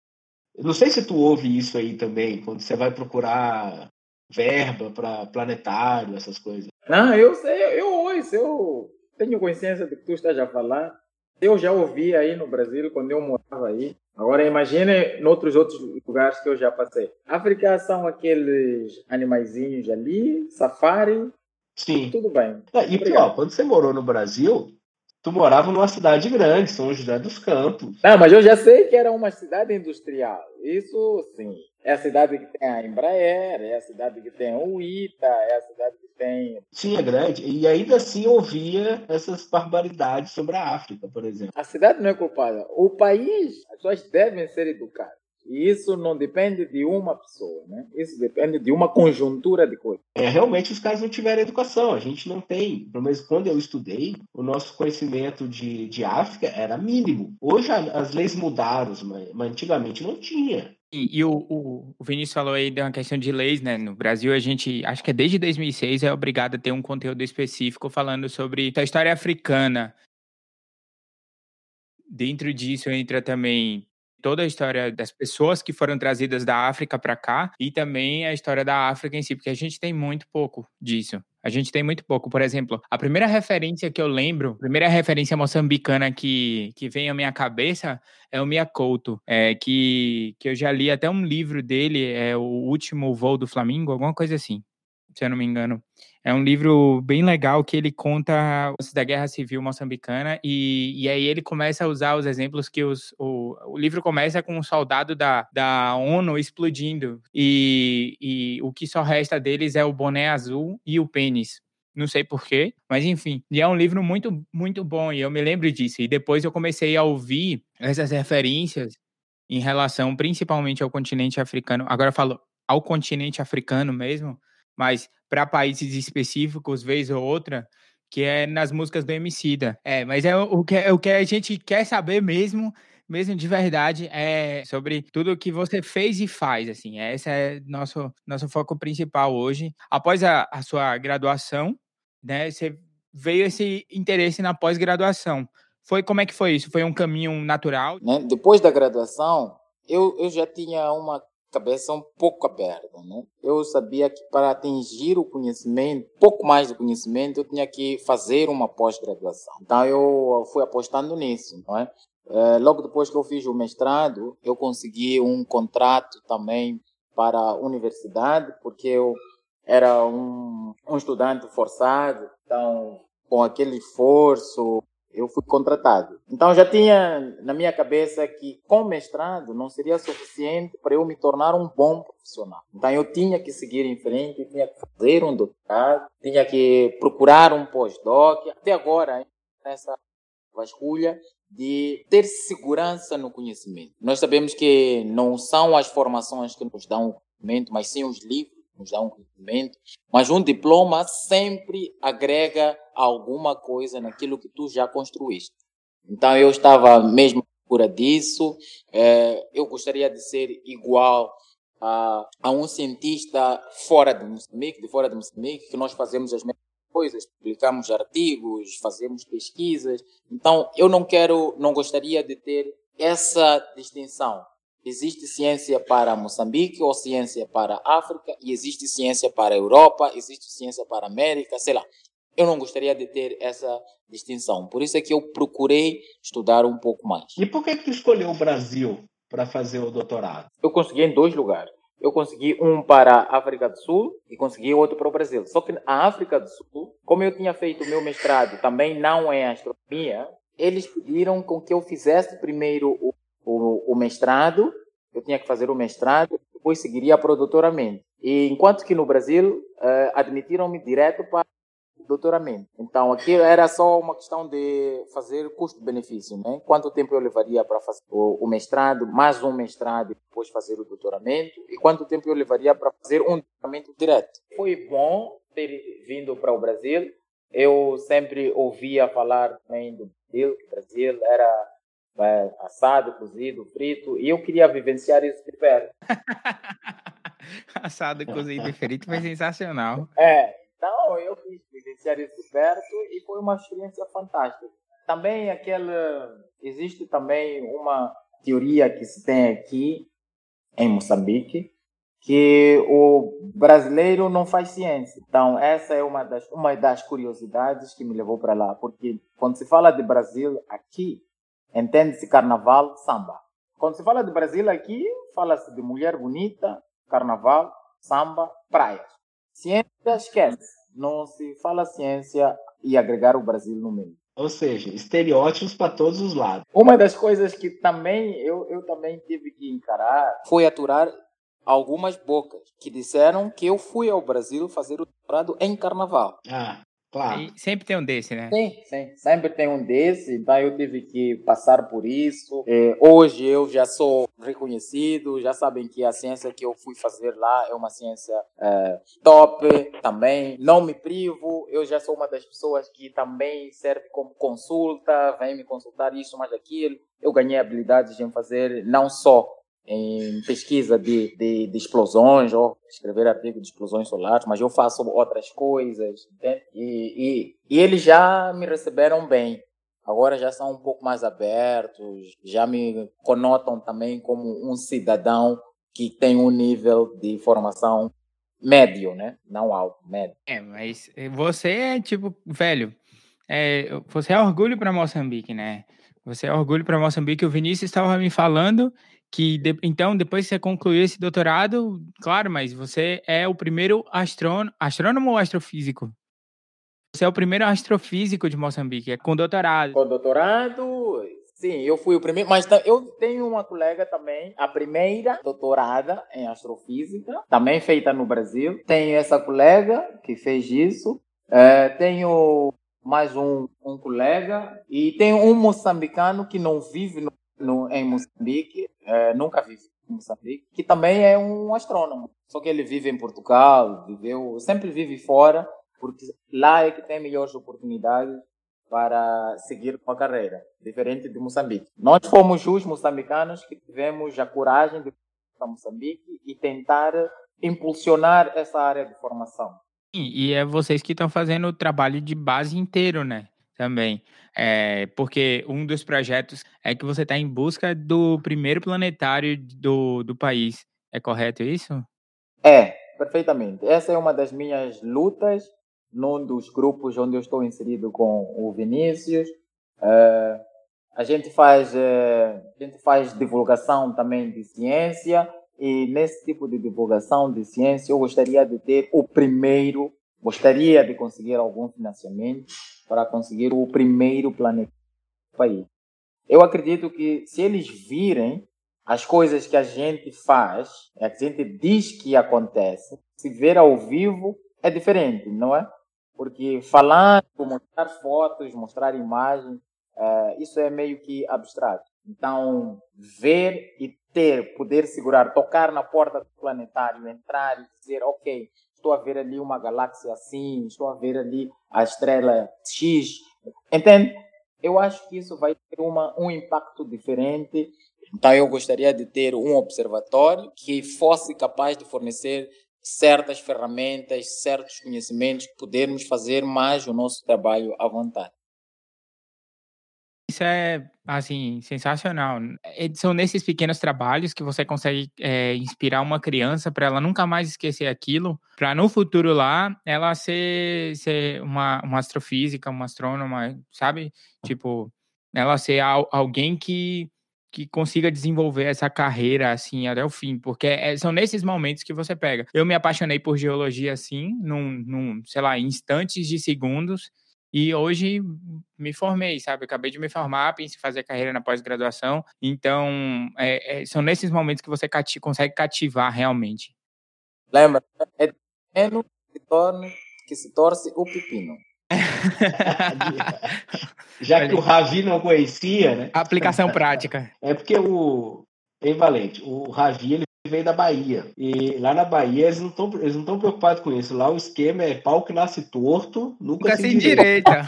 Eu não sei se tu ouve isso aí também, quando você vai procurar verba para planetário, essas coisas. Não, eu sei, eu ouço, eu tenho consciência do que tu estás a falar. Eu já ouvi aí no Brasil, quando eu morava aí. Agora imagine em outros outros lugares que eu já passei. África são aqueles animaizinhos ali, safari. Sim. Tudo bem. E pior, quando você morou no Brasil, tu morava numa cidade grande, São José dos Campos. Não, mas eu já sei que era uma cidade industrial. Isso sim. É a cidade que tem a Embraer, é a cidade que tem o ITA, é a cidade que tem. Sim, é grande. E ainda assim ouvia essas barbaridades sobre a África, por exemplo. A cidade não é culpada. O país, as pessoas devem ser educadas. E isso não depende de uma pessoa, né? Isso depende de uma conjuntura de coisas. É, realmente os caras não tiveram educação. A gente não tem. Pelo menos quando eu estudei, o nosso conhecimento de, de África era mínimo. Hoje as leis mudaram, mas, mas antigamente não tinha. E, e o, o, o, Vinícius falou aí de uma questão de leis, né? No Brasil, a gente, acho que é desde 2006, é obrigado a ter um conteúdo específico falando sobre a história africana. Dentro disso entra também toda a história das pessoas que foram trazidas da África para cá e também a história da África em si, porque a gente tem muito pouco disso. A gente tem muito pouco. Por exemplo, a primeira referência que eu lembro, a primeira referência moçambicana que, que vem à minha cabeça é o Mia Couto, é, que, que eu já li até um livro dele, é O Último Voo do Flamengo, alguma coisa assim, se eu não me engano. É um livro bem legal que ele conta da Guerra Civil Moçambicana e, e aí ele começa a usar os exemplos que os, o, o livro começa com um soldado da, da ONU explodindo e, e o que só resta deles é o boné azul e o pênis. Não sei porquê, mas enfim. E é um livro muito, muito bom e eu me lembro disso. E depois eu comecei a ouvir essas referências em relação principalmente ao continente africano. Agora eu falo ao continente africano mesmo, mas para países específicos, vez ou outra, que é nas músicas do Emicida. É, mas é o que, é o que a gente quer saber mesmo, mesmo de verdade, é sobre tudo o que você fez e faz, assim. Esse é nosso nosso foco principal hoje. Após a, a sua graduação, né, você veio esse interesse na pós-graduação. Foi como é que foi isso? Foi um caminho natural? Né? Depois da graduação, eu, eu já tinha uma cabeça um pouco aberta, né? Eu sabia que para atingir o conhecimento, pouco mais do conhecimento, eu tinha que fazer uma pós-graduação. Então eu fui apostando nisso, não é? É, logo depois que eu fiz o mestrado, eu consegui um contrato também para a universidade, porque eu era um, um estudante forçado, então com aquele esforço eu fui contratado. Então já tinha na minha cabeça que com mestrado não seria suficiente para eu me tornar um bom profissional. Então eu tinha que seguir em frente, tinha que fazer um doutorado, tinha que procurar um pós-doc. Até agora, nessa vasculha de ter segurança no conhecimento. Nós sabemos que não são as formações que nos dão conhecimento, mas sim os livros nos dão conhecimento. Mas um diploma sempre agrega alguma coisa naquilo que tu já construíste. Então eu estava mesmo procura disso. É, eu gostaria de ser igual a, a um cientista fora de Moçambique, de fora de Moçambique, que nós fazemos as mesmas coisas, publicamos artigos, fazemos pesquisas. Então, eu não quero, não gostaria de ter essa distinção. Existe ciência para Moçambique ou ciência para África e existe ciência para Europa, existe ciência para América, sei lá. Eu não gostaria de ter essa distinção. Por isso é que eu procurei estudar um pouco mais. E por que que tu escolheu o Brasil para fazer o doutorado? Eu consegui em dois lugares eu consegui um para a África do Sul e consegui outro para o Brasil. Só que a África do Sul, como eu tinha feito o meu mestrado também não em astronomia, eles pediram com que eu fizesse primeiro o, o, o mestrado, eu tinha que fazer o mestrado, depois seguiria doutoramento. E enquanto que no Brasil uh, admitiram-me direto para doutoramento. Então, aqui era só uma questão de fazer custo-benefício, né? Quanto tempo eu levaria para fazer o, mestrado, mais um mestrado e depois fazer o doutoramento, e quanto tempo eu levaria para fazer um doutoramento direto. Foi bom ter vindo para o Brasil. Eu sempre ouvia falar também do Brasil, que o Brasil era é, assado, cozido, frito, e eu queria vivenciar isso de perto. (laughs) assado, cozido e frito foi sensacional. É, então eu fiz vivenciar isso de perto e foi uma experiência fantástica. Também aquela existe também uma teoria que se tem aqui em Moçambique que o brasileiro não faz ciência. Então essa é uma das uma das curiosidades que me levou para lá, porque quando se fala de Brasil aqui entende-se carnaval, samba. Quando se fala de Brasil aqui, fala-se de mulher bonita, carnaval, samba, praias. Ciência, esquece. Não se fala ciência e agregar o Brasil no meio. Ou seja, estereótipos para todos os lados. Uma das coisas que também eu, eu também tive que encarar foi aturar algumas bocas que disseram que eu fui ao Brasil fazer o doutorado em carnaval. Ah. Claro. E sempre tem um desse, né? Sim, sim. Sempre tem um desse. Então eu tive que passar por isso. É, hoje eu já sou reconhecido, já sabem que a ciência que eu fui fazer lá é uma ciência é, top também. Não me privo. Eu já sou uma das pessoas que também serve como consulta, vem me consultar isso, mais aquilo. Eu ganhei habilidades em fazer não só em pesquisa de, de, de, explosões, ou escrever artigo de explosões solares, mas eu faço outras coisas, entende? E, e, e eles já me receberam bem. Agora já são um pouco mais abertos, já me conotam também como um cidadão que tem um nível de formação médio, né? Não alto, médio. É, mas você é tipo, velho, é, você é orgulho para Moçambique, né? Você é orgulho para Moçambique. O Vinícius estava me falando que de, então depois que você concluiu esse doutorado, claro, mas você é o primeiro astrônomo, astrônomo ou astrofísico? Você é o primeiro astrofísico de Moçambique, é com doutorado. Com doutorado, sim, eu fui o primeiro, mas eu tenho uma colega também, a primeira doutorada em astrofísica, também feita no Brasil. Tenho essa colega que fez isso. É, tenho mais um, um colega e tenho um moçambicano que não vive no no, em Moçambique, é, nunca vive em Moçambique, que também é um astrônomo. Só que ele vive em Portugal, viveu, sempre vive fora, porque lá é que tem melhores oportunidades para seguir com a carreira, diferente de Moçambique. Nós fomos os moçambicanos que tivemos a coragem de ir para Moçambique e tentar impulsionar essa área de formação. E, e é vocês que estão fazendo o trabalho de base inteiro, né? Também. É, porque um dos projetos é que você está em busca do primeiro planetário do, do país. É correto isso? É, perfeitamente. Essa é uma das minhas lutas num dos grupos onde eu estou inserido com o Vinícius. É, a gente faz, a gente faz divulgação também de ciência e nesse tipo de divulgação de ciência eu gostaria de ter o primeiro, gostaria de conseguir algum financiamento para conseguir o primeiro planeta do país. Eu acredito que se eles virem as coisas que a gente faz, é a gente diz que acontece, se ver ao vivo é diferente, não é? Porque falando, mostrar fotos, mostrar imagens, uh, isso é meio que abstrato. Então, ver e ter, poder segurar, tocar na porta do planetário, entrar e dizer, ok, estou a ver ali uma galáxia assim, estou a ver ali a estrela X, entende? Eu acho que isso vai ter uma, um impacto diferente. Então, eu gostaria de ter um observatório que fosse capaz de fornecer certas ferramentas, certos conhecimentos, podermos fazer mais o nosso trabalho à vontade. Isso é, assim, sensacional. É, são nesses pequenos trabalhos que você consegue é, inspirar uma criança para ela nunca mais esquecer aquilo, para no futuro lá ela ser, ser uma, uma astrofísica, uma astrônoma, sabe? Tipo, ela ser alguém que, que consiga desenvolver essa carreira assim até o fim, porque é, são nesses momentos que você pega. Eu me apaixonei por geologia assim, num, num sei lá, instantes de segundos e hoje me formei, sabe? Acabei de me formar, pensei em fazer carreira na pós-graduação. Então, é, é, são nesses momentos que você cati consegue cativar realmente. Lembra? É pequeno que, torne, que se torce o pepino. (laughs) Já que o Ravi não conhecia, né? Aplicação prática. É porque o. Em Valente, o Ravi ele veio da Bahia. E lá na Bahia eles não estão eles não preocupados com isso. Lá o esquema é pau que nasce torto, nunca, nunca se, se endireita.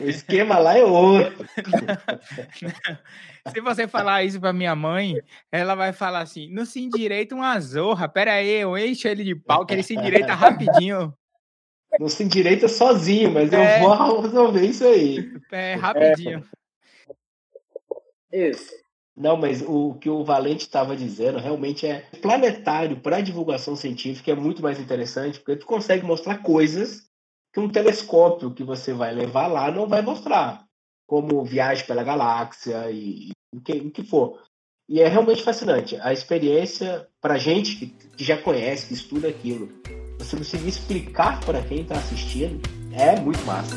o esquema lá é outro. Se você falar isso pra minha mãe, ela vai falar assim: não se endireita uma zorra. Pera aí, eu encho ele de pau que ele se endireita rapidinho. Não se endireita sozinho, mas é... eu vou (laughs) resolver isso aí. É, rapidinho. É. Isso. Não, mas o que o Valente estava dizendo realmente é planetário para divulgação científica é muito mais interessante, porque tu consegue mostrar coisas que um telescópio que você vai levar lá não vai mostrar, como viagem pela galáxia e, o que, o que for. E é realmente fascinante. A experiência, para gente que, que já conhece, que estuda aquilo, você conseguir explicar para quem está assistindo, é muito massa.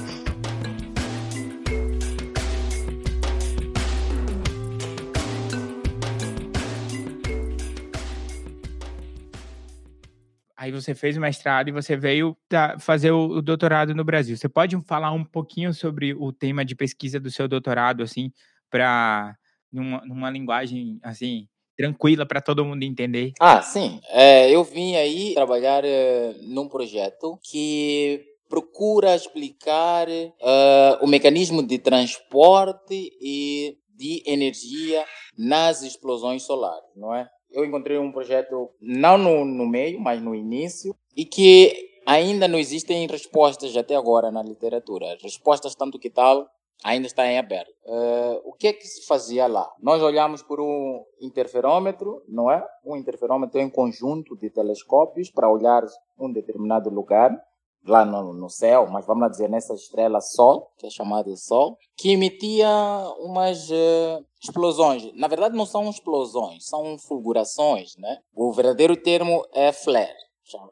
Aí você fez o mestrado e você veio fazer o, doutorado no Brasil. Você pode falar um pouquinho sobre o tema de pesquisa do seu doutorado, assim, para numa, numa, linguagem assim tranquila para todo mundo entender? Ah, sim. É, eu vim aí trabalhar é, num projeto que procura explicar uh, o mecanismo de transporte e de energia nas explosões solares, não é? Eu encontrei um projeto não no, no meio, mas no início, e que ainda não existem respostas até agora na literatura. Respostas tanto que tal ainda está em aberto. Uh, o que é que se fazia lá? Nós olhamos por um interferômetro, não é? Um interferômetro um conjunto de telescópios para olhar um determinado lugar lá no, no céu, mas vamos lá dizer nessa estrela Sol, que é chamada de Sol, que emitia umas uh, explosões. Na verdade, não são explosões, são fulgurações, né? O verdadeiro termo é flare,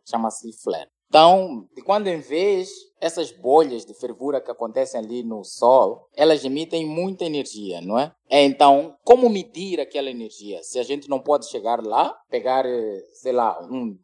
chama-se flare. Então, de quando em vez, essas bolhas de fervura que acontecem ali no Sol, elas emitem muita energia, não é? é? Então, como medir aquela energia? Se a gente não pode chegar lá, pegar, sei lá, um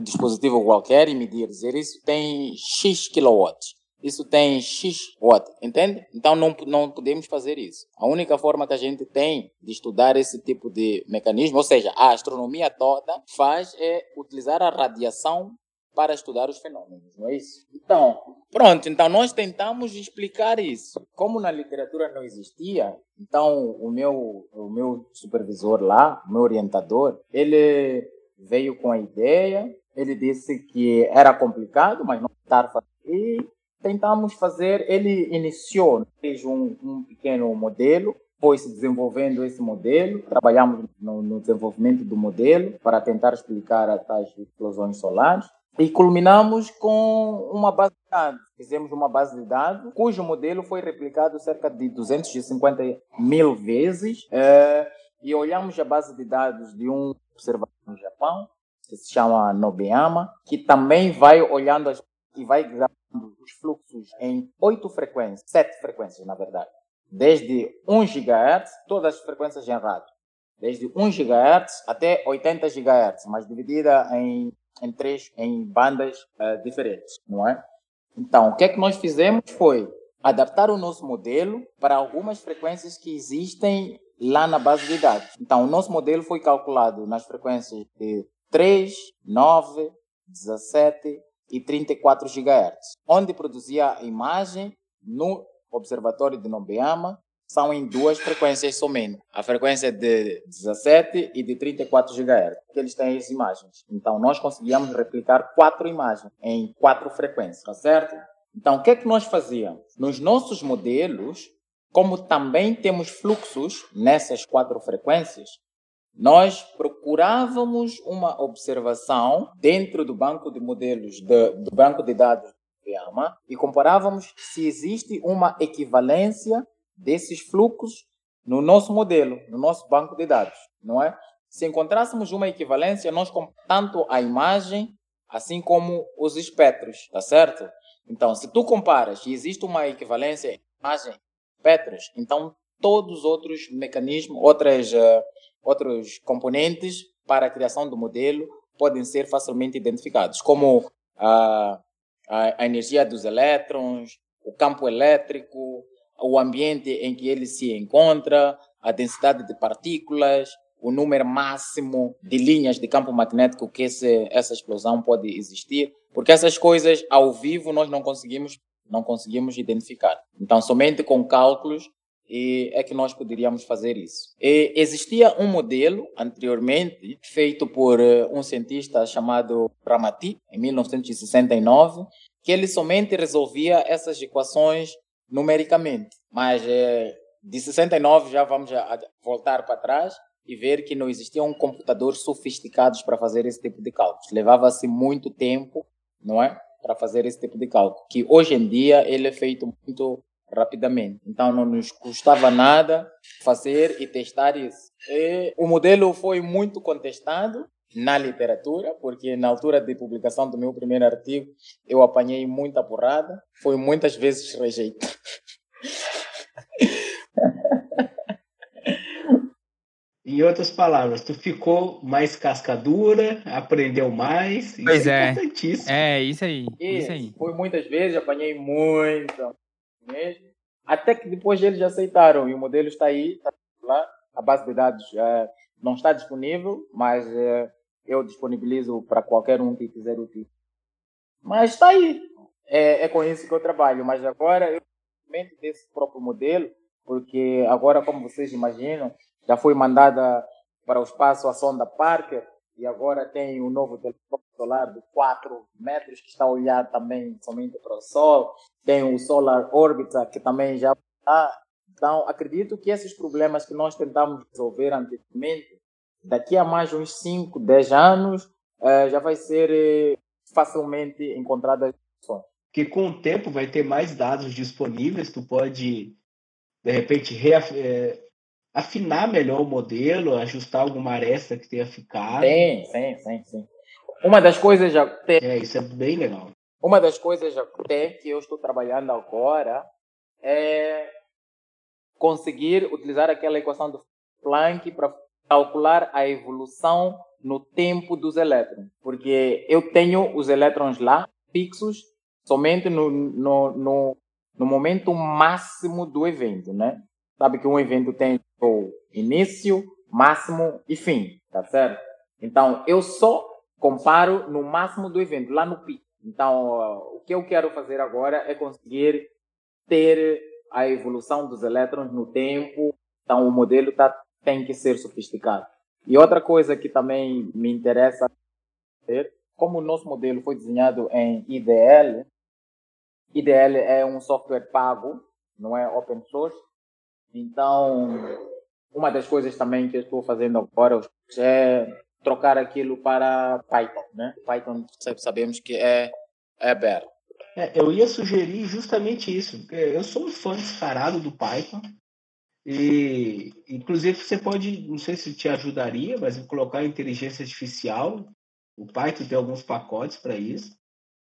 dispositivo qualquer e medir, dizer isso tem X quilowatts isso tem X watt, entende? Então não, não podemos fazer isso. A única forma que a gente tem de estudar esse tipo de mecanismo, ou seja, a astronomia toda faz é utilizar a radiação para estudar os fenômenos, não é isso? Então, pronto, então nós tentamos explicar isso. Como na literatura não existia, então o meu, o meu supervisor lá, o meu orientador, ele veio com a ideia, ele disse que era complicado, mas não estar e tentamos fazer, ele iniciou, fez um, um pequeno modelo, foi se desenvolvendo esse modelo, trabalhamos no, no, desenvolvimento do modelo para tentar explicar as tais explosões solares. E culminamos com uma base de dados. Fizemos uma base de dados cujo modelo foi replicado cerca de 250 mil vezes. É, e olhamos a base de dados de um observador no Japão, que se chama Nobeyama, que também vai olhando as, e vai os fluxos em oito frequências, sete frequências, na verdade. Desde 1 GHz, todas as frequências em rádio. Desde 1 GHz até 80 GHz, mas dividida em em três em bandas uh, diferentes, não é? Então, o que é que nós fizemos foi adaptar o nosso modelo para algumas frequências que existem lá na base de dados. Então, o nosso modelo foi calculado nas frequências de 3, 9, 17 e 34 GHz, onde produzia a imagem no observatório de Nobeyama são em duas frequências somente. A frequência de 17 e de 34 GHz, que eles têm as imagens. Então, nós conseguíamos replicar quatro imagens em quatro frequências, tá certo? Então, o que é que nós fazíamos? Nos nossos modelos, como também temos fluxos nessas quatro frequências, nós procurávamos uma observação dentro do banco de modelos, de, do banco de dados do IAMA, e comparávamos se existe uma equivalência desses fluxos no nosso modelo, no nosso banco de dados, não é? Se encontrássemos uma equivalência, nós tanto a imagem, assim como os espectros, tá certo? Então, se tu comparas e existe uma equivalência imagem, espectros, então todos os outros mecanismos, outras, uh, outros componentes para a criação do modelo podem ser facilmente identificados, como uh, a, a energia dos elétrons, o campo elétrico, o ambiente em que ele se encontra, a densidade de partículas, o número máximo de linhas de campo magnético que esse, essa explosão pode existir, porque essas coisas ao vivo nós não conseguimos não conseguimos identificar. Então, somente com cálculos é que nós poderíamos fazer isso. E existia um modelo anteriormente feito por eh, um cientista chamado Ramati em 1969, que ele somente resolvia essas equações numericamente. Mas é, de 69 já vamos a, voltar para trás e ver que não existiam computadores sofisticados para fazer esse tipo de cálculos. Levava-se muito tempo, não é? Para fazer esse tipo de cálculo. Que hoje em dia ele é feito muito rapidamente. Então não nos custava nada fazer e testar isso. E o modelo foi muito contestado na literatura, porque na altura de publicação do meu primeiro artigo eu apanhei muita porrada, foi muitas vezes rejeitado. (laughs) Em outras palavras, tu ficou mais cascadura, aprendeu mais. Pois isso é. É, é, isso aí. Isso, isso aí. Foi muitas vezes, apanhei muito mesmo. Até que depois eles aceitaram e o modelo está aí, está lá. A base de dados é, não está disponível, mas é, eu disponibilizo para qualquer um que quiser utilizar. Mas está aí. É, é, com isso que eu trabalho. Mas agora eu desse próprio modelo, porque agora, como vocês imaginam, já foi mandada para o espaço a sonda Parker e agora tem um novo telescópio solar de 4 metros que está a olhar também somente para o Sol. Tem o Solar Orbiter que também já está. Então, acredito que esses problemas que nós tentamos resolver anteriormente daqui a mais uns 5, 10 anos, é, já vai ser é, facilmente encontrada soluções. Que com o tempo vai ter mais dados disponíveis, tu pode, de repente, é, afinar melhor o modelo, ajustar alguma aresta que tenha ficado. Sim, sim, sim, sim. Uma das coisas já tem... É, isso é bem legal. Uma das coisas já tem que eu estou trabalhando agora é conseguir utilizar aquela equação do Planck para calcular a evolução no tempo dos elétrons, porque eu tenho os elétrons lá fixos somente no, no, no, no momento máximo do evento, né? Sabe que um evento tem o início, máximo e fim, tá certo? Então, eu só comparo no máximo do evento, lá no pico. Então, o que eu quero fazer agora é conseguir ter a evolução dos elétrons no tempo. Então, o modelo está tem que ser sofisticado. E outra coisa que também me interessa como o nosso modelo foi desenhado em IDL, IDL é um software pago, não é open source. Então, uma das coisas também que eu estou fazendo agora é trocar aquilo para Python, né? Python sabemos que é, é aberto. É, eu ia sugerir justamente isso. Eu sou um fã descarado do Python. E, inclusive, você pode, não sei se te ajudaria, mas colocar inteligência artificial. O Python tem alguns pacotes para isso.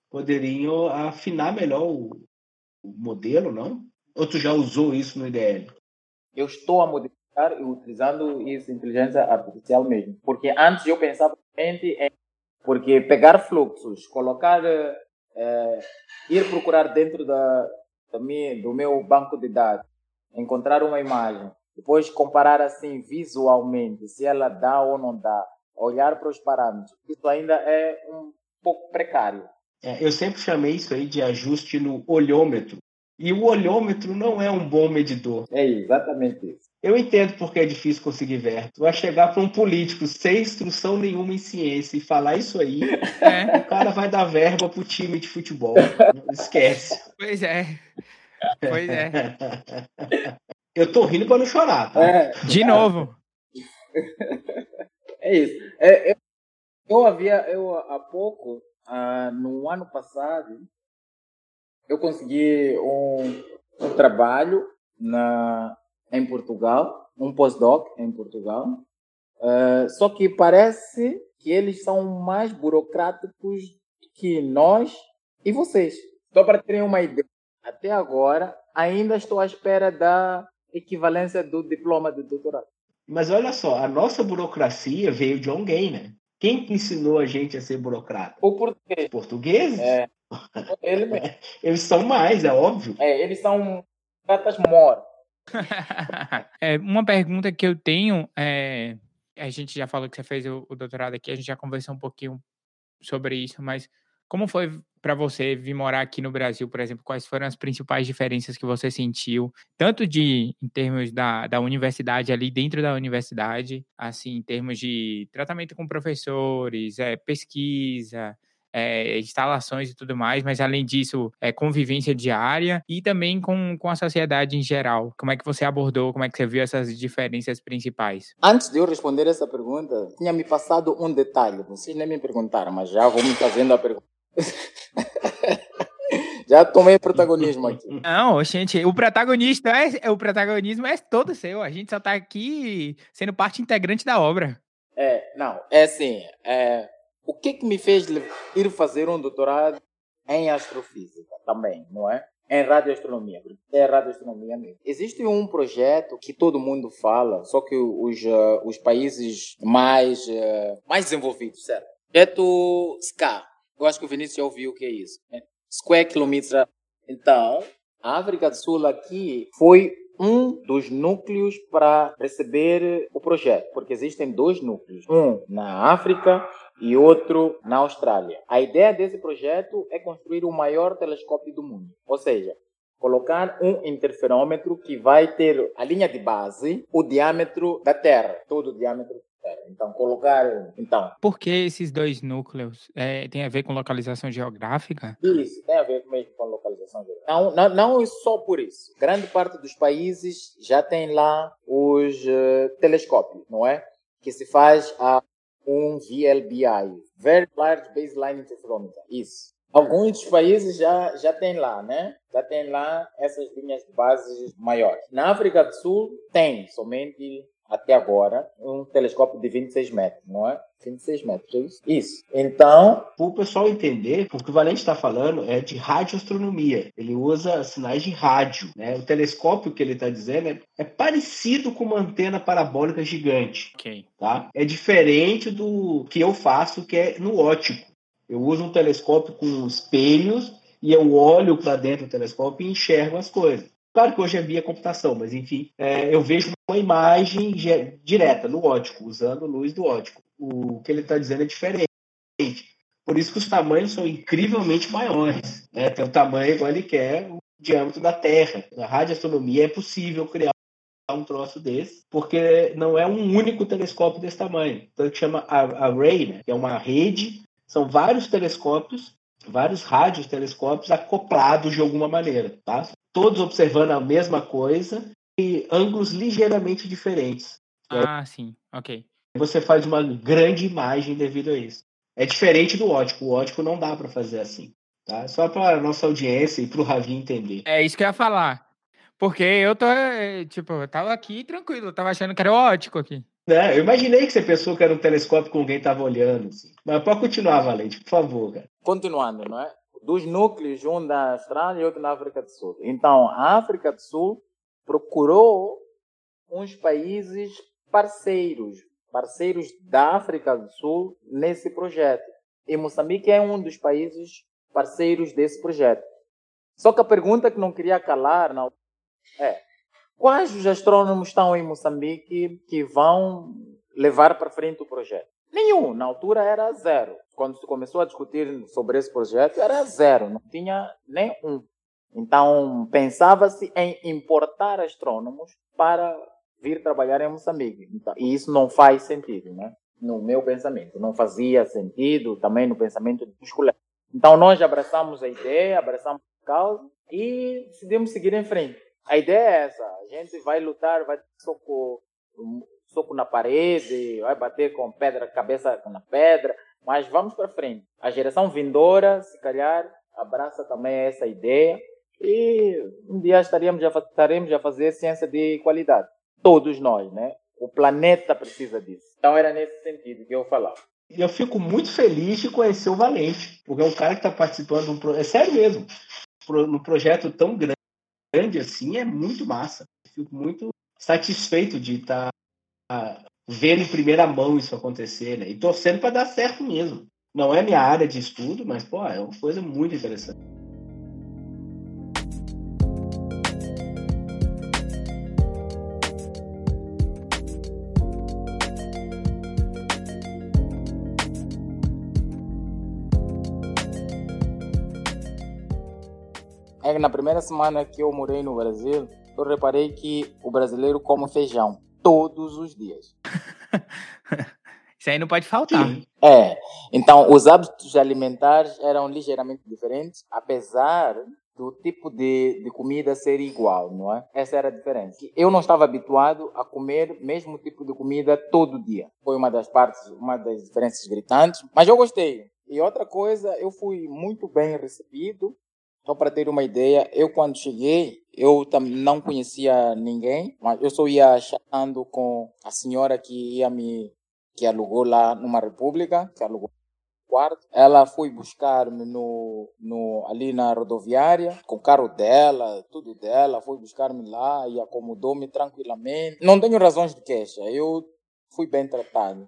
Poderiam afinar melhor o, o, modelo, não? Ou tu já usou isso no IDL? Eu estou a modificar utilizando isso, inteligência artificial mesmo. Porque antes eu pensava em porque pegar fluxos, colocar, é, ir procurar dentro da, da minha, do meu banco de dados encontrar uma imagem, depois comparar assim visualmente se ela dá ou não dá, olhar para os parâmetros, isso ainda é um pouco precário. É, eu sempre chamei isso aí de ajuste no olhômetro. E o olhômetro não é um bom medidor. É exatamente isso. Eu entendo porque é difícil conseguir verbo. Vai chegar para um político sem instrução nenhuma em ciência e falar isso aí, é. o cara vai dar verba para o time de futebol. Esquece. Pois é. Pois é. (laughs) Eu tô rindo para não chorar, tá? É, De novo. É isso. É, eu, eu, havia, eu há pouco, uh, no ano passado, eu consegui um, um trabalho na, em Portugal, um postdoc em Portugal. Uh, só que parece que eles são mais burocráticos que nós e vocês. Só para terem uma ideia, até agora, ainda estou à espera da equivalência do diploma de doutorado. Mas olha só, a nossa burocracia veio de alguém, né? Quem ensinou a gente a ser burocrata? O português. Portugueses? É. (laughs) Ele mesmo. eles são mais, é óbvio. É, eles são burocratas mor. (laughs) é, uma pergunta que eu tenho é. A gente já falou que você fez o, o doutorado aqui, a gente já conversou um pouquinho sobre isso, mas como foi para você vir morar aqui no Brasil, por exemplo? Quais foram as principais diferenças que você sentiu, tanto de em termos da, da universidade ali dentro da universidade, assim, em termos de tratamento com professores, é, pesquisa, é, instalações e tudo mais, mas além disso, é, convivência diária e também com, com a sociedade em geral. Como é que você abordou, como é que você viu essas diferenças principais? Antes de eu responder essa pergunta, tinha me passado um detalhe, vocês nem me perguntaram, mas já vou me fazendo a pergunta. (laughs) Já tomei protagonismo aqui. Não, gente, o protagonista é o protagonismo é todo seu. A gente só está aqui sendo parte integrante da obra. É, não, é assim, é, o que que me fez ir fazer um doutorado em astrofísica também, não é? Em radioastronomia, é radioastronomia mesmo. Existe um projeto que todo mundo fala, só que os, uh, os países mais, uh, mais desenvolvidos, certo? Projeto SCA, eu acho que o Vinícius já ouviu o que é isso. Né? Square Kilometer. Então, a África do Sul aqui foi um dos núcleos para receber o projeto, porque existem dois núcleos, um na África e outro na Austrália. A ideia desse projeto é construir o maior telescópio do mundo, ou seja, colocar um interferômetro que vai ter a linha de base, o diâmetro da Terra, todo o diâmetro então, colocar. Então. Por que esses dois núcleos? É, tem a ver com localização geográfica? Isso, tem a ver mesmo com localização geográfica. Não, não, não é só por isso. Grande parte dos países já tem lá os uh, telescópios, não é? Que se faz a um VLBI Very Large Baseline Interferometer. Isso. Alguns países já, já tem lá, né? Já tem lá essas linhas de base maiores. Na África do Sul tem somente até agora, um telescópio de 26 metros, não é? 26 metros, é isso? Isso. Então. Para o pessoal entender, o que o Valente está falando é de radioastronomia. Ele usa sinais de rádio. Né? O telescópio que ele está dizendo é, é, parecido com uma antena parabólica gigante. Ok. Tá? É diferente do que eu faço, que é no ótico. Eu uso um telescópio com espelhos e eu olho para dentro do telescópio e enxergo as coisas. Claro que hoje é via computação, mas enfim, é, eu vejo uma imagem direta no ótico, usando luz do ótico. O que ele está dizendo é diferente. Por isso que os tamanhos são incrivelmente maiores. Né? Tem o tamanho igual ele quer, o diâmetro da Terra. Na radioastronomia é possível criar um troço desse, porque não é um único telescópio desse tamanho. Então, que chama array, né? que é uma rede, são vários telescópios, vários radiotelescópios acoplados de alguma maneira. Tá? Todos observando a mesma coisa e ângulos ligeiramente diferentes. Ah, sim, ok. você faz uma grande imagem devido a isso. É diferente do ótico. O ótico não dá para fazer assim. Tá? Só para nossa audiência e para o Ravi entender. É isso que eu ia falar. Porque eu tô, eh, tipo, eu tava aqui tranquilo, eu tava achando que era ótico aqui. É, eu imaginei que você pensou que era um telescópio com alguém tava olhando. Assim. Mas pode continuar, Valente, por favor. Cara. Continuando, não é? Dos núcleos, um na Austrália e outro na África do Sul. Então, a África do Sul procurou uns países parceiros, parceiros da África do Sul nesse projeto. E Moçambique é um dos países parceiros desse projeto. Só que a pergunta que não queria calar não, é quais os astrônomos estão em Moçambique que vão levar para frente o projeto? Nenhum. Na altura era zero. Quando se começou a discutir sobre esse projeto, era zero. Não tinha nem um. Então, pensava-se em importar astrônomos para vir trabalhar em Moçambique. Então, e isso não faz sentido, né? No meu pensamento. Não fazia sentido também no pensamento dos colegas. Então, nós abraçamos a ideia, abraçamos a causa e decidimos seguir em frente. A ideia é essa. A gente vai lutar, vai soco, soco na parede, vai bater com pedra, cabeça na pedra, mas vamos para frente. A geração vindoura, se calhar, abraça também essa ideia e um dia estaríamos a, estaremos a fazer ciência de qualidade. Todos nós, né? O planeta precisa disso. Então era nesse sentido que eu falava. Eu fico muito feliz de conhecer o Valente, porque é um cara que está participando de um projeto. É sério mesmo. Num projeto tão grande assim, é muito massa. Fico muito satisfeito de estar vendo em primeira mão isso acontecer, né? E torcendo para dar certo mesmo. Não é minha área de estudo, mas, pô, é uma coisa muito interessante. é na primeira semana que eu morei no Brasil, eu reparei que o brasileiro come feijão todos os dias. (laughs) Isso aí não pode faltar. É. Então, os hábitos alimentares eram ligeiramente diferentes, apesar do tipo de, de comida ser igual, não é? Essa era a diferença. Eu não estava habituado a comer o mesmo tipo de comida todo dia. Foi uma das partes, uma das diferenças gritantes, mas eu gostei. E outra coisa, eu fui muito bem recebido só para ter uma ideia, eu quando cheguei, eu não conhecia ninguém, mas eu só ia chatando com a senhora que ia me que alugou lá numa república, que alugou quarto. Ela foi buscar-me no, no, ali na rodoviária, com o carro dela, tudo dela, foi buscar-me lá e acomodou-me tranquilamente. Não tenho razões de queixa, eu fui bem tratado.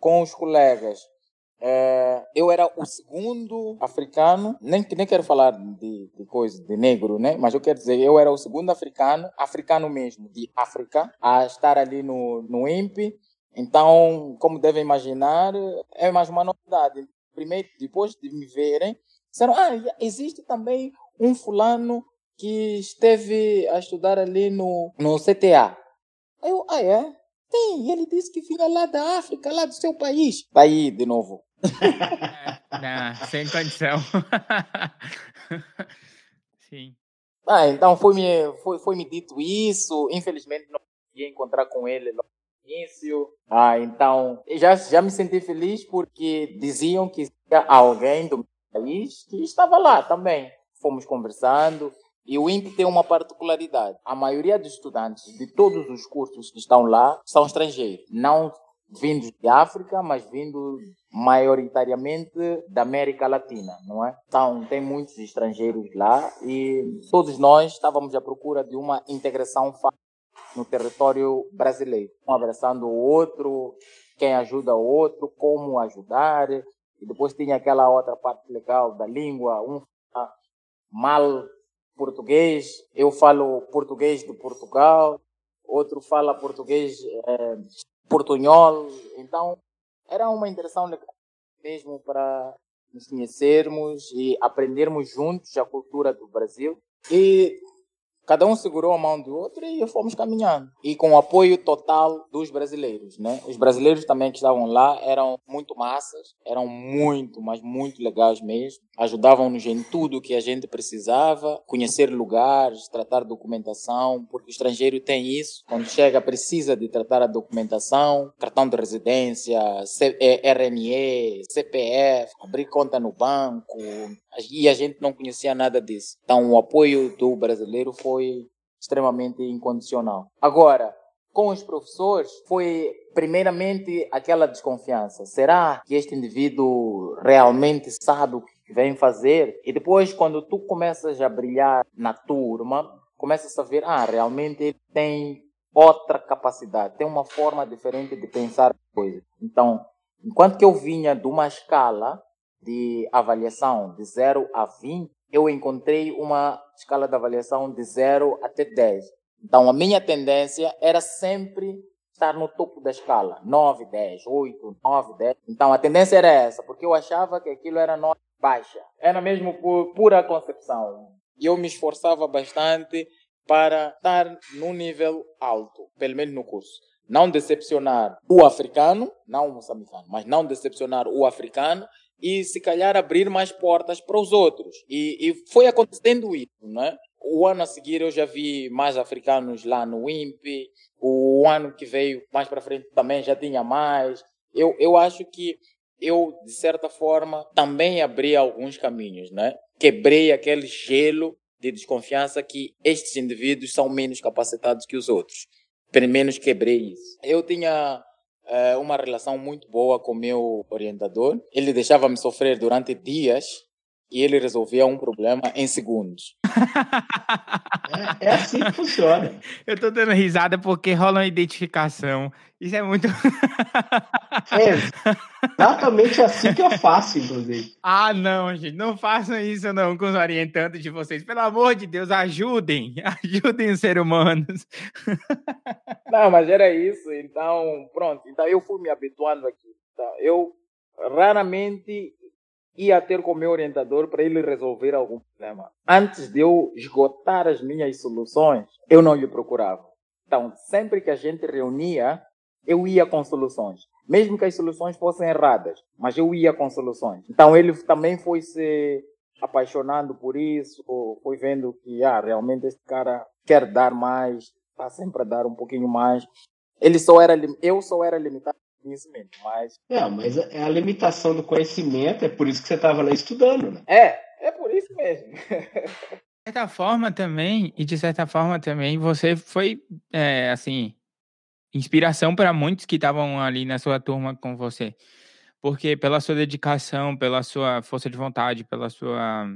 Com os colegas, é, eu era o segundo africano, nem, nem quero falar de, de coisa de negro, né? Mas eu quero dizer, eu era o segundo africano, africano mesmo, de África, a estar ali no, no INPE. Então, como devem imaginar, é mais uma novidade. Primeiro, depois de me verem, disseram: Ah, existe também um fulano que esteve a estudar ali no, no CTA. Eu, ah, é? Tem, ele disse que vinha lá da África, lá do seu país. Tá aí, de novo. É, não, sem condição. (laughs) Sim. Ah, então foi me, foi, foi me dito isso. Infelizmente não consegui encontrar com ele no início. Ah, então já, já me senti feliz porque diziam que alguém do país que estava lá também. Fomos conversando. E o INPE tem uma particularidade. A maioria dos estudantes de todos os cursos que estão lá são estrangeiros. Não vindos de África, mas vindos maioritariamente da América Latina, não é? Então, tem muitos estrangeiros lá e todos nós estávamos à procura de uma integração no território brasileiro, um abraçando o outro, quem ajuda o outro, como ajudar, e depois tinha aquela outra parte legal da língua, um mal português, eu falo português de Portugal, outro fala português é, portunhol. Então, era uma interação mesmo para nos conhecermos e aprendermos juntos a cultura do Brasil. E Cada um segurou a mão do outro e fomos caminhando. E com o apoio total dos brasileiros, né? Os brasileiros também que estavam lá eram muito massas, eram muito, mas muito legais mesmo. Ajudavam-nos em tudo que a gente precisava, conhecer lugares, tratar documentação, porque o estrangeiro tem isso. Quando chega, precisa de tratar a documentação, cartão de residência, RNE, CPF, abrir conta no banco, e a gente não conhecia nada disso. Então, o apoio do brasileiro foi extremamente incondicional. Agora, com os professores, foi primeiramente aquela desconfiança. Será que este indivíduo realmente sabe o que vem fazer? E depois, quando tu começas a brilhar na turma, começas a ver, ah, realmente ele tem outra capacidade, tem uma forma diferente de pensar coisas. Então, enquanto que eu vinha de uma escala de avaliação de 0 a 20, eu encontrei uma escala de avaliação de 0 até 10. Então, a minha tendência era sempre estar no topo da escala, 9, 10, 8, 9, 10. Então, a tendência era essa, porque eu achava que aquilo era nota baixa. Era mesmo por pura concepção. E eu me esforçava bastante para estar num nível alto, pelo menos no curso. Não decepcionar o africano, não o moçambicano, mas não decepcionar o africano e se calhar abrir mais portas para os outros. E, e foi acontecendo isso, né? O ano a seguir eu já vi mais africanos lá no INPE, o ano que veio mais para frente também já tinha mais. Eu, eu acho que eu, de certa forma, também abri alguns caminhos, né? Quebrei aquele gelo de desconfiança que estes indivíduos são menos capacitados que os outros. Pelo menos quebrei isso. Eu tinha uma relação muito boa com o meu orientador. Ele deixava-me sofrer durante dias e ele resolvia um problema em segundos. É, é assim que funciona. (laughs) Eu tô dando risada porque rola uma identificação. Isso é muito. (laughs) é exatamente assim que eu faço, inclusive. Ah, não, gente. Não façam isso não com os orientantes de vocês. Pelo amor de Deus, ajudem. (laughs) Ajudem os seres humanos. Não, mas era isso. Então, pronto. Então eu fui me habituando aqui. Então, eu raramente ia ter com o meu orientador para ele resolver algum problema. Antes de eu esgotar as minhas soluções, eu não lhe procurava. Então, sempre que a gente reunia, eu ia com soluções. Mesmo que as soluções fossem erradas, mas eu ia com soluções. Então, ele também foi se apaixonando por isso, foi vendo que ah, realmente este cara quer dar mais, está sempre a dar um pouquinho mais. Ele só era, eu só era limitado conhecimento, mas... É, mas é a limitação do conhecimento, é por isso que você estava lá estudando, né? É, é por isso mesmo. de certa forma também, e de certa forma também, você foi, é, assim, inspiração para muitos que estavam ali na sua turma com você. Porque pela sua dedicação, pela sua força de vontade, pela sua...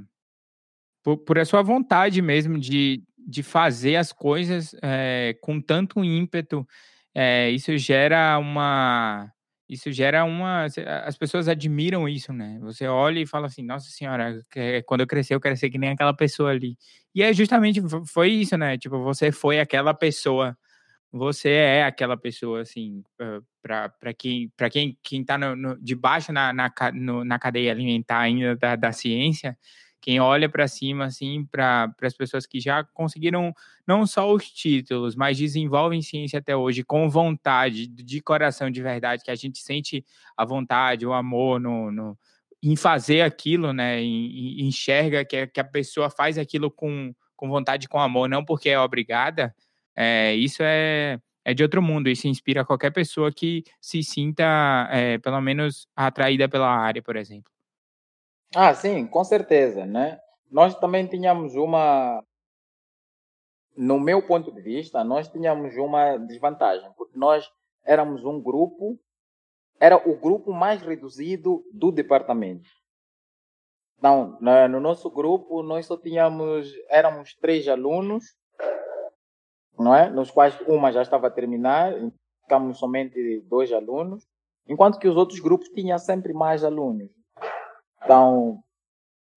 Por, por a sua vontade mesmo de, de fazer as coisas é, com tanto ímpeto, é, isso gera uma isso gera uma as pessoas admiram isso, né? Você olha e fala assim, nossa senhora, quando eu crescer eu quero ser que nem aquela pessoa ali. E é justamente foi isso, né? Tipo, você foi aquela pessoa. Você é aquela pessoa assim, para quem para quem quem tá no, no, de baixo na, na, no, na cadeia alimentar ainda da, da ciência, quem olha para cima, assim, para as pessoas que já conseguiram não só os títulos, mas desenvolvem ciência até hoje com vontade, de coração de verdade, que a gente sente a vontade, o amor no, no em fazer aquilo, né? E, e enxerga que, que a pessoa faz aquilo com, com vontade, com amor, não porque é obrigada. É, isso é, é de outro mundo. Isso inspira qualquer pessoa que se sinta, é, pelo menos, atraída pela área, por exemplo. Ah, sim, com certeza, né? Nós também tínhamos uma, no meu ponto de vista, nós tínhamos uma desvantagem, porque nós éramos um grupo, era o grupo mais reduzido do departamento. Então, no nosso grupo, nós só tínhamos, éramos três alunos, não é? Nos quais uma já estava a terminar, ficamos somente dois alunos, enquanto que os outros grupos tinham sempre mais alunos. Então,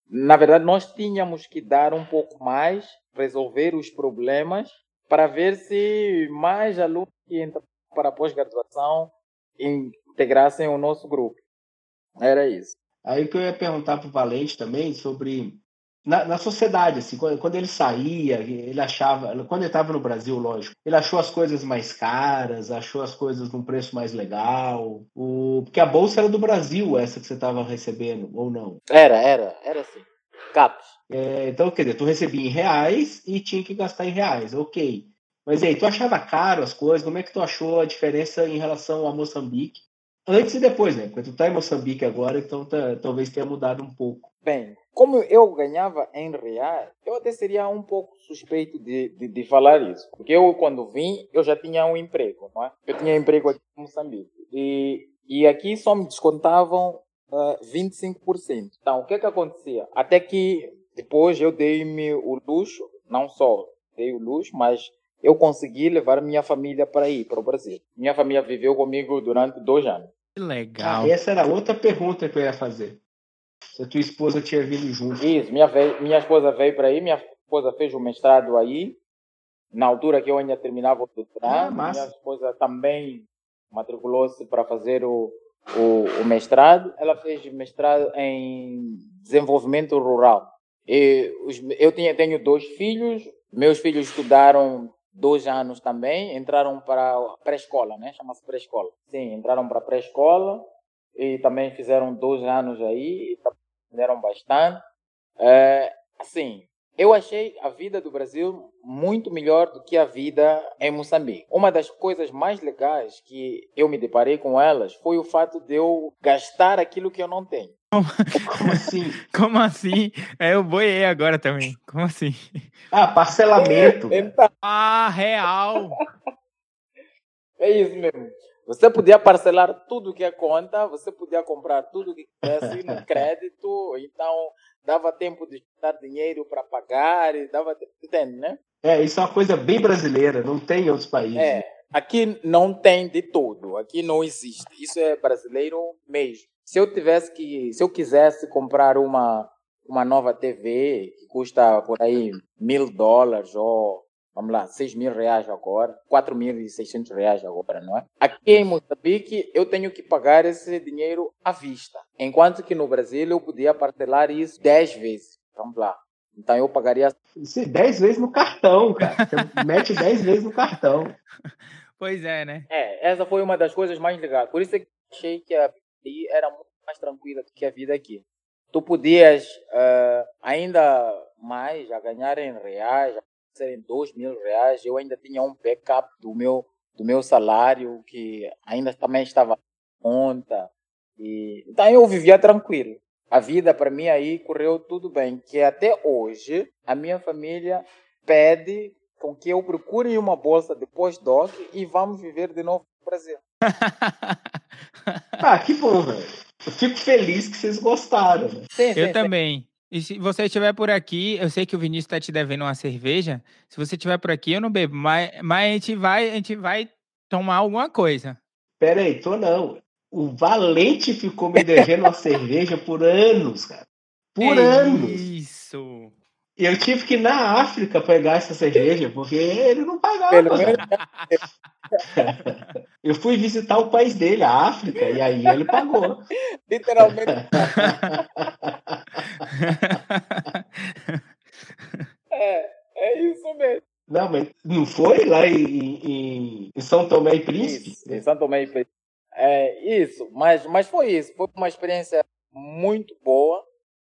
na verdade, nós tínhamos que dar um pouco mais, resolver os problemas, para ver se mais alunos que entram para pós-graduação integrassem o nosso grupo. Era isso. Aí que eu ia perguntar para o Valente também sobre na, na sociedade, assim, quando, quando, ele saía, ele achava, quando ele estava no Brasil, lógico, ele achou as coisas mais caras, achou as coisas num preço mais legal, o, porque a bolsa era do Brasil, essa que você estava recebendo, ou não? Era, era, era assim, capos. É, então, quer dizer, tu recebia em reais e tinha que gastar em reais, ok. Mas aí, tu achava caro as coisas? Como é que tu achou a diferença em relação a Moçambique? Antes e depois, né? Porque tu tá em Moçambique agora, então tá, talvez tenha mudado um pouco. Bem, como eu ganhava em reais, eu até seria um pouco suspeito de, de, de, falar isso. Porque eu, quando vim, eu já tinha um emprego, não é? Eu tinha emprego aqui em Moçambique. E, e aqui só me descontavam uh, 25%. Então, o que é que acontecia? Até que depois eu dei-me o luxo, não só dei o luxo, mas eu consegui levar minha família para ir, para o Brasil. Minha família viveu comigo durante dois anos. Que legal. Ah, essa era outra pergunta que eu ia fazer. Se a tua esposa tinha vindo junto. Isso, minha, minha esposa veio para aí, minha esposa fez o mestrado aí, na altura que eu ainda terminava o doutorado. Ah, minha esposa também matriculou-se para fazer o, o, o, mestrado. Ela fez mestrado em desenvolvimento rural. E os, eu tinha, tenho dois filhos, meus filhos estudaram dois anos também, entraram para pré-escola, né? Chama-se pré-escola. Sim, entraram para pré-escola e também fizeram dois anos aí aprenderam bastante. É, assim, eu achei a vida do Brasil muito melhor do que a vida em Moçambique. Uma das coisas mais legais que eu me deparei com elas foi o fato de eu gastar aquilo que eu não tenho. (laughs) Como assim? (laughs) Como assim? É, eu boiei agora também. Como assim? Ah, parcelamento. (laughs) Então... Ah, real. É isso mesmo. Você podia parcelar tudo que é conta, você podia comprar tudo que quisesse no (laughs) crédito, então dava tempo de dar dinheiro para pagar, dava entende, né? É, isso é uma coisa bem brasileira, não tem em outros países. É, aqui não tem de tudo, aqui não existe. Isso é brasileiro mesmo. Se eu tivesse que, se eu quisesse comprar uma uma nova TV que custa por aí mil dólares ou vamos lá, 6 mil reais agora, 4.600 reais agora, não é? Aqui em Moçambique eu tenho que pagar esse dinheiro à vista, enquanto que no Brasil eu podia parcelar isso 10 vezes, vamos lá. Então eu pagaria... Isso 10 vezes no cartão, cara. (laughs) Você mete 10 vezes no cartão. Pois é, né? É, essa foi uma das coisas mais legais. Por isso é que achei que a vida era muito mais tranquila do que a vida aqui. Tu podias uh, ainda mais a ganhar em reais, serem dois mil reais, eu ainda tinha um backup do meu, do meu salário, que ainda também estava conta. E, então eu vivia tranquilo. A vida para mim aí correu tudo bem, que até hoje a minha família pede com que eu procure uma bolsa de pós-doc e vamos viver de novo no Brasil. (laughs) ah, que bom, velho. Eu fico feliz que vocês gostaram. Sim, sim, eu sim. também. E se você estiver por aqui, eu sei que o Vinícius está te devendo uma cerveja. Se você estiver por aqui, eu não bebo, mas, mas a, gente vai, a gente vai tomar alguma coisa. Pera aí, tô não. O Valente ficou me devendo uma cerveja por anos, cara. Por é anos. Isso. E eu tive que ir na África pegar essa cerveja, porque ele não pagava. (laughs) Eu fui visitar o país dele, a África, e aí ele pagou. (laughs) Literalmente. (laughs) é, é isso mesmo. Não, mas não foi lá em, em, em São Tomé e Príncipe? Isso, em São Tomé e Príncipe. É isso, mas, mas foi isso. Foi uma experiência muito boa,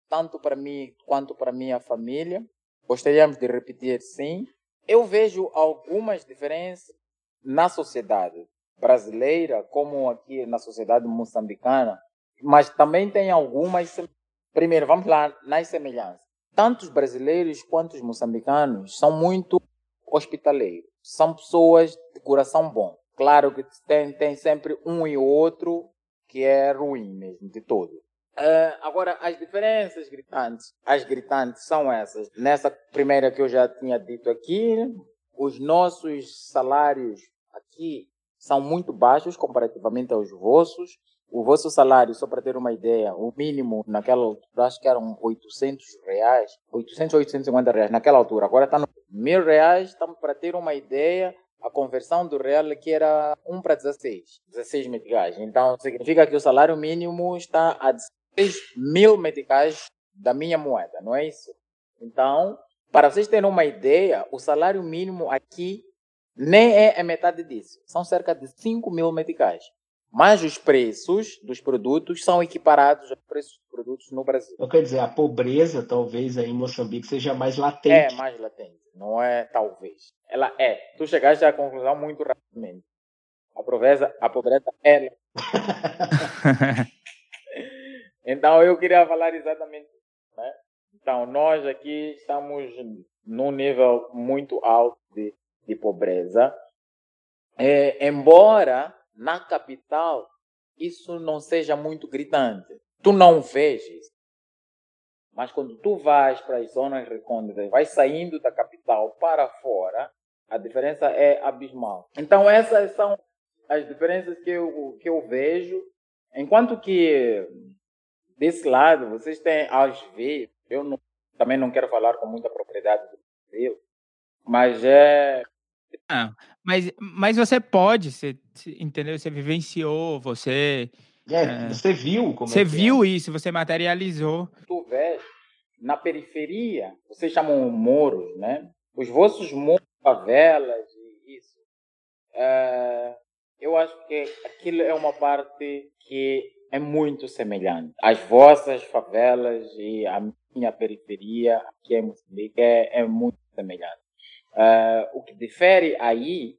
tanto para mim quanto para minha família. Gostaríamos de repetir, sim. Eu vejo algumas diferenças na sociedade brasileira, como aqui na sociedade moçambicana, mas também tem algumas. Primeiro, vamos lá nas semelhanças. Tanto os brasileiros quanto os moçambicanos são muito hospitaleiros. São pessoas de coração bom. Claro que tem, tem sempre um e outro que é ruim mesmo, de todo. Uh, agora, as diferenças gritantes, as gritantes são essas. Nessa primeira que eu já tinha dito aqui, os nossos salários aqui são muito baixos comparativamente aos vossos. O vosso salário, só para ter uma ideia, o mínimo naquela altura, acho que eram 800 reais, 800 ou 850 reais naquela altura. Agora está no mil reais, estamos para ter uma ideia, a conversão do real que era 1 para 16, 16 meticais. Então significa que o salário mínimo está a 16 mil meticais da minha moeda, não é isso? Então, para vocês terem uma ideia, o salário mínimo aqui nem é a metade disso. São cerca de 5 mil meticais. Mas os preços dos produtos são equiparados aos preços dos produtos no Brasil. Então, quer dizer, a pobreza, talvez, aí em Moçambique seja mais latente. É mais latente, não é talvez. Ela é. Tu chegaste à conclusão muito rapidamente. A pobreza, a pobreza é. (laughs) (laughs) então, eu queria falar exatamente né? Então, nós aqui estamos num nível muito alto de, de pobreza. É, embora na capital isso não seja muito gritante. Tu não vês Mas quando tu vais para as zonas recônditas, vais saindo da capital para fora, a diferença é abismal. Então essas são as diferenças que eu, que eu vejo. Enquanto que desse lado, vocês têm, às vezes, eu não, também não quero falar com muita propriedade do Brasil, mas é. Ah, mas, mas você pode, você, entendeu? Você vivenciou, você. É, é, você viu como Você é viu é. isso, você materializou. Tu vês, na periferia, vocês chamam moros, né? Os vossos moros, favelas e isso. É, eu acho que aquilo é uma parte que é muito semelhante. As vossas favelas e a minha periferia aqui em Moçambique é, é muito semelhante. Uh, o que difere aí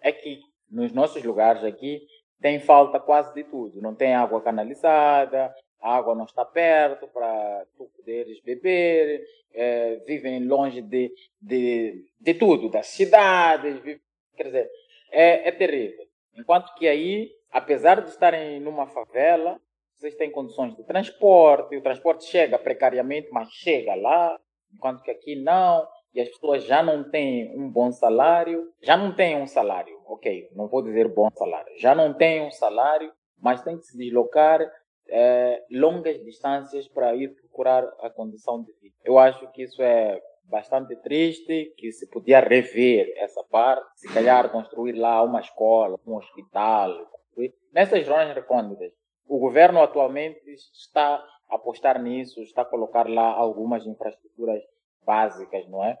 é que nos nossos lugares aqui tem falta quase de tudo. Não tem água canalizada, a água não está perto para tu poderes beber, é, vivem longe de, de, de tudo, das cidades, vive, quer dizer, é, é terrível. Enquanto que aí apesar de estarem numa favela, vocês têm condições de transporte, o transporte chega precariamente, mas chega lá, enquanto que aqui não, e as pessoas já não têm um bom salário, já não têm um salário, ok, não vou dizer bom salário, já não têm um salário, mas têm que se deslocar é, longas distâncias para ir procurar a condição de vida. Eu acho que isso é bastante triste, que se podia rever essa parte, se calhar construir lá uma escola, um hospital, nessas zonas recônditas. O governo atualmente está a apostar nisso, está a colocar lá algumas infraestruturas básicas, não é?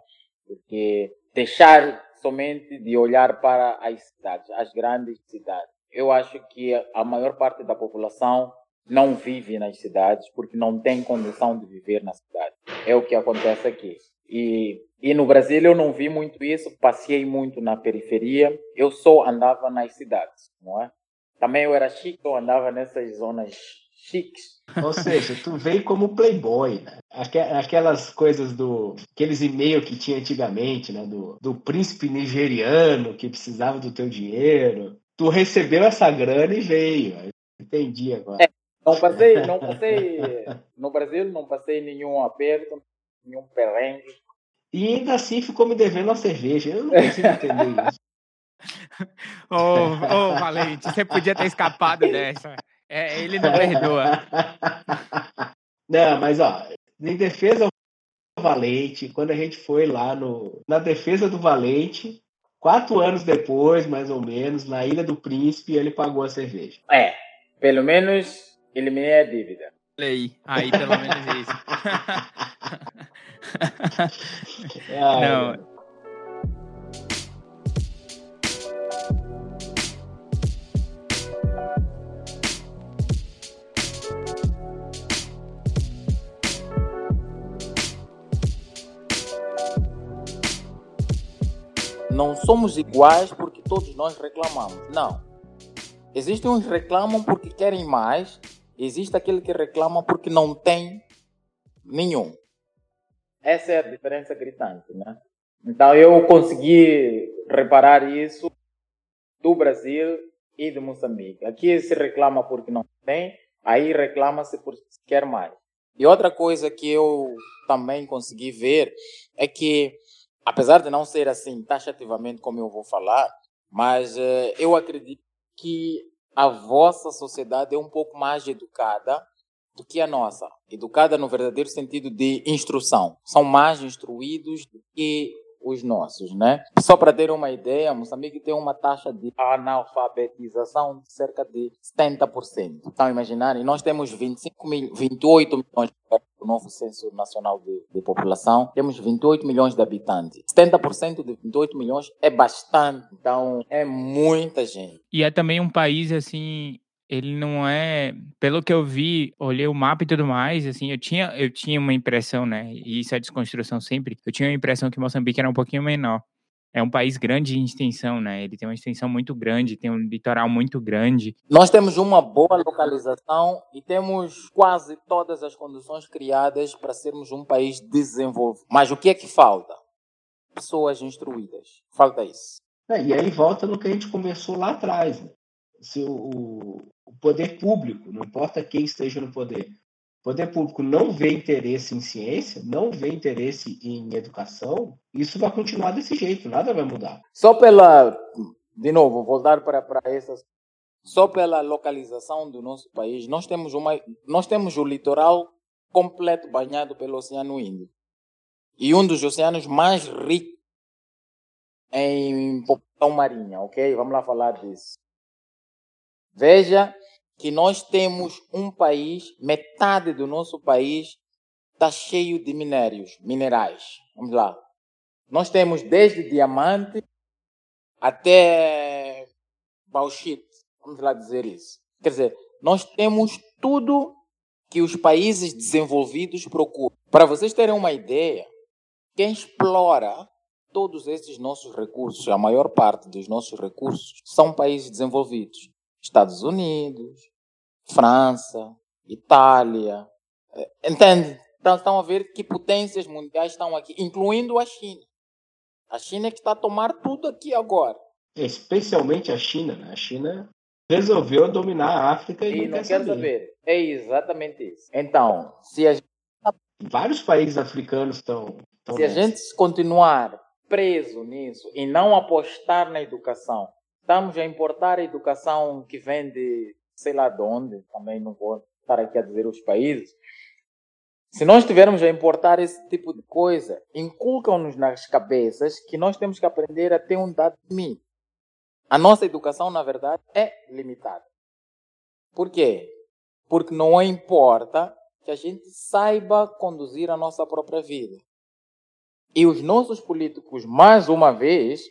Porque deixar somente de olhar para as cidades, as grandes cidades. Eu acho que a maior parte da população não vive nas cidades porque não tem condição de viver na cidade. É o que acontece aqui. E, e no Brasil eu não vi muito isso, passei muito na periferia, eu só andava nas cidades, não é? Também eu era chique, eu andava nessas zonas chiques. Ou seja, tu veio como playboy, né? Aquelas coisas do. Aqueles e-mails que tinha antigamente, né? Do, do príncipe nigeriano que precisava do teu dinheiro. Tu recebeu essa grana e veio. Entendi agora. É, não passei, não (laughs) passei. No Brasil não passei nenhum aperto, nenhum perrengue. E ainda assim ficou me devendo uma cerveja. Eu não consigo entender isso. Ô, oh, oh, Valente, você podia ter escapado dessa. É, ele não perdoa. Não, mas ó, em defesa do Valente, quando a gente foi lá no, na defesa do Valente, quatro anos depois, mais ou menos, na Ilha do Príncipe, ele pagou a cerveja. É, pelo menos eliminei a dívida. Aí, aí pelo menos isso. (laughs) não. Não somos iguais porque todos nós reclamamos. Não. Existem uns que reclamam porque querem mais, existe aquele que reclama porque não tem nenhum. Essa é a diferença gritante, né? Então eu consegui reparar isso do Brasil e de Moçambique. Aqui se reclama porque não tem, aí reclama-se porque quer mais. E outra coisa que eu também consegui ver é que apesar de não ser assim taxativamente como eu vou falar, mas uh, eu acredito que a vossa sociedade é um pouco mais educada do que a nossa. Educada no verdadeiro sentido de instrução. São mais instruídos do que os nossos, né? Só para ter uma ideia, Moçambique tem uma taxa de analfabetização de cerca de 70%. Estão a imaginar? E nós temos 25 mil, 28 milhões o novo Censo Nacional de, de, População, temos 28 milhões de habitantes. 70% de 28 milhões é bastante, então é muita gente. E é também um país, assim, ele não é, pelo que eu vi, olhei o mapa e tudo mais, assim, eu tinha, eu tinha uma impressão, né, e isso é desconstrução sempre, eu tinha a impressão que Moçambique era um pouquinho menor. É um país grande em extensão, né? Ele tem uma extensão muito grande, tem um litoral muito grande. Nós temos uma boa localização e temos quase todas as condições criadas para sermos um país desenvolvido. Mas o que é que falta? Pessoas instruídas. Falta isso. É, e aí volta no que a gente conversou lá atrás. Né? Se o, o poder público, não importa quem esteja no poder, o poder público não vê interesse em ciência, não vê interesse em educação, isso vai continuar desse jeito, nada vai mudar. Só pela, de novo, voltar para, para essas, só pela localização do nosso país, nós temos, uma, nós temos o litoral completo banhado pelo Oceano Índico. E um dos oceanos mais ricos em população marinha, ok? Vamos lá falar disso. Veja que nós temos um país, metade do nosso país está cheio de minérios, minerais. Vamos lá. Nós temos desde diamante até bauxite. Vamos lá dizer isso. Quer dizer, nós temos tudo que os países desenvolvidos procuram. Para vocês terem uma ideia, quem explora todos esses nossos recursos, a maior parte dos nossos recursos, são países desenvolvidos. Estados Unidos, França, Itália. É, entende? Então, estão a ver que potências mundiais estão aqui, incluindo a China. A China é que está a tomar tudo aqui agora. Especialmente a China. Né? A China resolveu dominar a África e, e não, não quer saber. saber. É exatamente isso. Então, se a gente... vários países africanos estão. Se nessa. a gente continuar preso nisso e não apostar na educação, estamos a importar a educação que vem de sei lá de onde, também não vou estar aqui a dizer os países. Se nós tivermos a importar esse tipo de coisa, inculcam-nos nas cabeças que nós temos que aprender a ter um dado limite. A nossa educação, na verdade, é limitada. Por quê? Porque não importa que a gente saiba conduzir a nossa própria vida. E os nossos políticos, mais uma vez,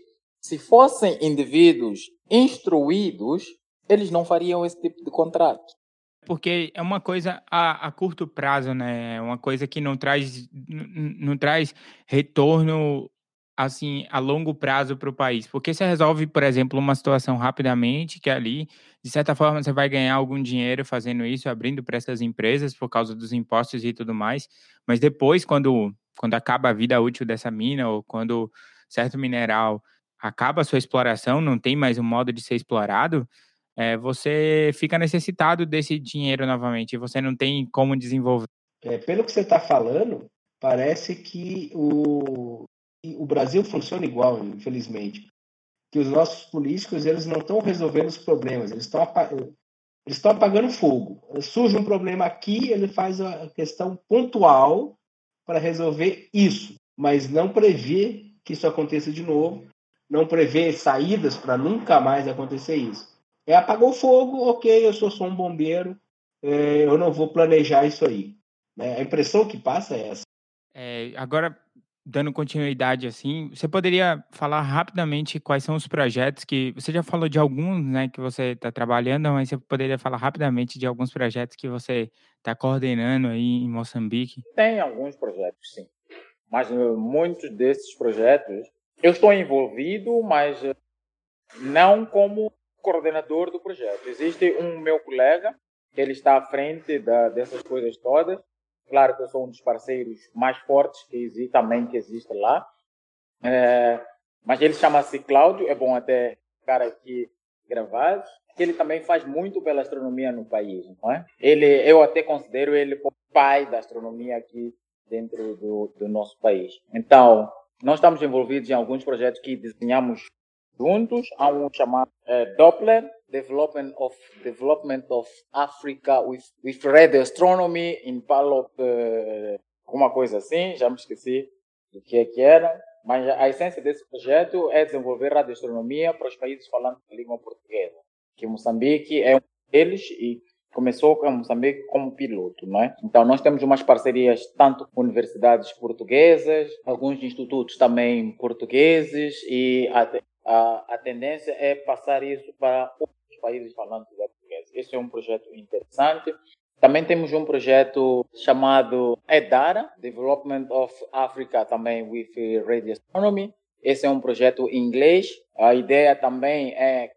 se fossem indivíduos instruídos, eles não fariam esse tipo de contrato. Porque é uma coisa a, a curto prazo, né? É uma coisa que não traz, não traz retorno assim a longo prazo para o país. Porque você resolve, por exemplo, uma situação rapidamente, que ali, de certa forma, você vai ganhar algum dinheiro fazendo isso, abrindo para essas empresas por causa dos impostos e tudo mais. Mas depois, quando, quando acaba a vida útil dessa mina, ou quando certo mineral acaba a sua exploração, não tem mais um modo de ser explorado, é, você fica necessitado desse dinheiro novamente, você não tem como desenvolver. É, pelo que você está falando, parece que o, o Brasil funciona igual, infelizmente. Que os nossos políticos eles não estão resolvendo os problemas, eles estão eles estão apagando fogo. Surge um problema aqui, ele faz a questão pontual para resolver isso, mas não prevê que isso aconteça de novo, não prevê saídas para nunca mais acontecer isso. É, apagou o fogo, ok, eu sou só um bombeiro, é, eu não vou planejar isso aí. Né? A impressão que passa é essa. É, agora, dando continuidade assim, você poderia falar rapidamente quais são os projetos que você já falou de alguns, né, que você está trabalhando, mas você poderia falar rapidamente de alguns projetos que você está coordenando aí em Moçambique? Tem alguns projetos, sim, mas uh, muitos desses projetos eu estou envolvido, mas uh, não como coordenador do projeto. Existe um meu colega, que ele está à frente da, dessas coisas todas. Claro que eu sou um dos parceiros mais fortes que existe, também que existe lá. É, mas ele chama-se Cláudio, é bom até ficar aqui gravado, ele também faz muito pela astronomia no país, não é? Ele, eu até considero ele o pai da astronomia aqui dentro do, do nosso país. Então, nós estamos envolvidos em alguns projetos que desenhamos juntos há um chamado uh, Doppler Development of Development of Africa with, with Radio Astronomy in Palop, uh, alguma coisa assim, já me esqueci do que é que era. Mas a essência desse projeto é desenvolver radioastronomia para os países falantes de língua portuguesa, que Moçambique é um deles e começou com Moçambique como piloto, não é? Então nós temos umas parcerias tanto com universidades portuguesas, alguns institutos também portugueses e a, a, a tendência é passar isso para outros países falantes de português. Esse é um projeto interessante. Também temos um projeto chamado EDARA, Development of Africa, também with Radio Astronomy. Esse é um projeto em inglês. A ideia também é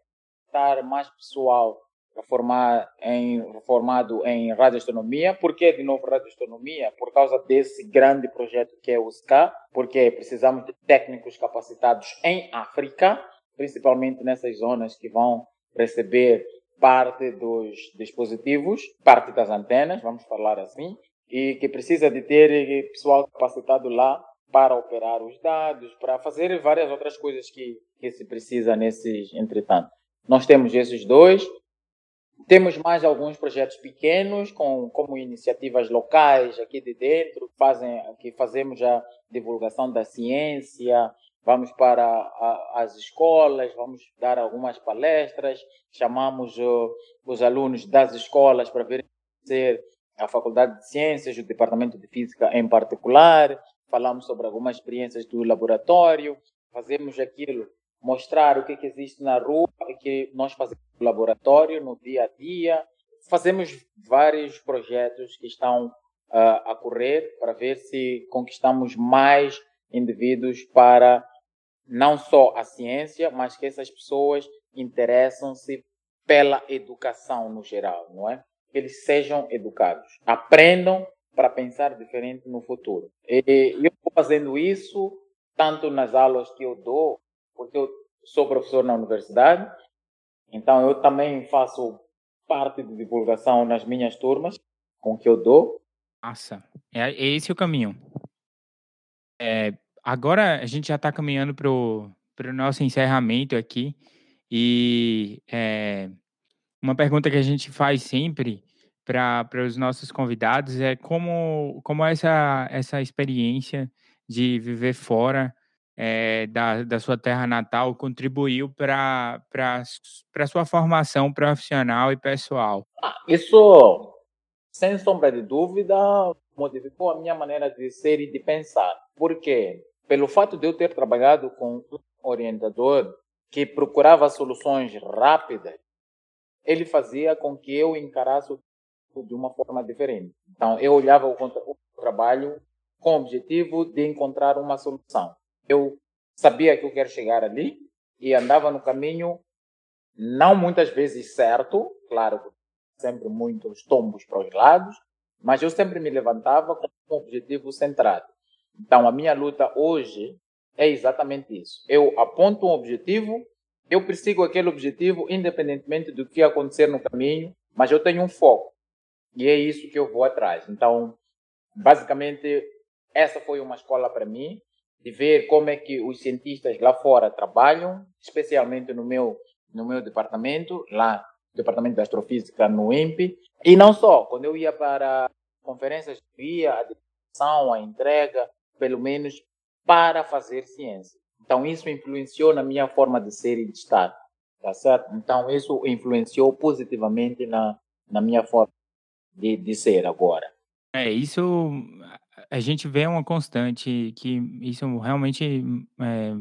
estar mais pessoal formar em, formado em radioastronomia. Por que, de novo, radioastronomia? Por causa desse grande projeto que é o SCA, porque precisamos de técnicos capacitados em África, principalmente nessas zonas que vão receber parte dos dispositivos, parte das antenas, vamos falar assim, e que precisa de ter pessoal capacitado lá para operar os dados, para fazer várias outras coisas que, que se precisa nesses, entretanto. Nós temos esses dois, temos mais alguns projetos pequenos, com, como iniciativas locais aqui de dentro, fazem, que fazemos a divulgação da ciência, vamos para a, as escolas, vamos dar algumas palestras, chamamos os alunos das escolas para ver a Faculdade de Ciências, o Departamento de Física em particular, falamos sobre algumas experiências do laboratório, fazemos aquilo, mostrar o que, que existe na rua, o que nós fazemos no laboratório, no dia a dia. Fazemos vários projetos que estão uh, a correr para ver se conquistamos mais indivíduos para não só a ciência, mas que essas pessoas interessam-se pela educação no geral, não é? Que eles sejam educados, aprendam para pensar diferente no futuro. E eu estou fazendo isso tanto nas aulas que eu dou, porque eu sou professor na universidade, então eu também faço parte de divulgação nas minhas turmas com que eu dou. Nossa, é, é esse o caminho. É, agora a gente já está caminhando para o nosso encerramento aqui. E é, uma pergunta que a gente faz sempre para os nossos convidados é como, como essa, essa experiência de viver fora é, da, da sua terra natal contribuiu para a sua formação profissional e pessoal? Ah, isso, sem sombra de dúvida, modificou a minha maneira de ser e de pensar. Por quê? pelo fato de eu ter trabalhado com um orientador que procurava soluções rápidas, ele fazia com que eu encarasse de uma forma diferente. Então, eu olhava o, o trabalho com o objetivo de encontrar uma solução. Eu sabia que eu quero chegar ali e andava no caminho, não muitas vezes certo, claro, sempre muitos tombos para os lados, mas eu sempre me levantava com um objetivo centrado. Então, a minha luta hoje é exatamente isso. Eu aponto um objetivo, eu persigo aquele objetivo independentemente do que acontecer no caminho, mas eu tenho um foco. E é isso que eu vou atrás. Então, basicamente, essa foi uma escola para mim, de ver como é que os cientistas lá fora trabalham, especialmente no meu, no meu departamento, lá Departamento de Astrofísica no INPE. E não só, quando eu ia para conferências, via a discussão, a entrega, pelo menos para fazer ciência. Então, isso influenciou na minha forma de ser e de estar, tá certo? Então, isso influenciou positivamente na, na minha forma de, de ser agora. É, isso a gente vê uma constante que isso realmente é,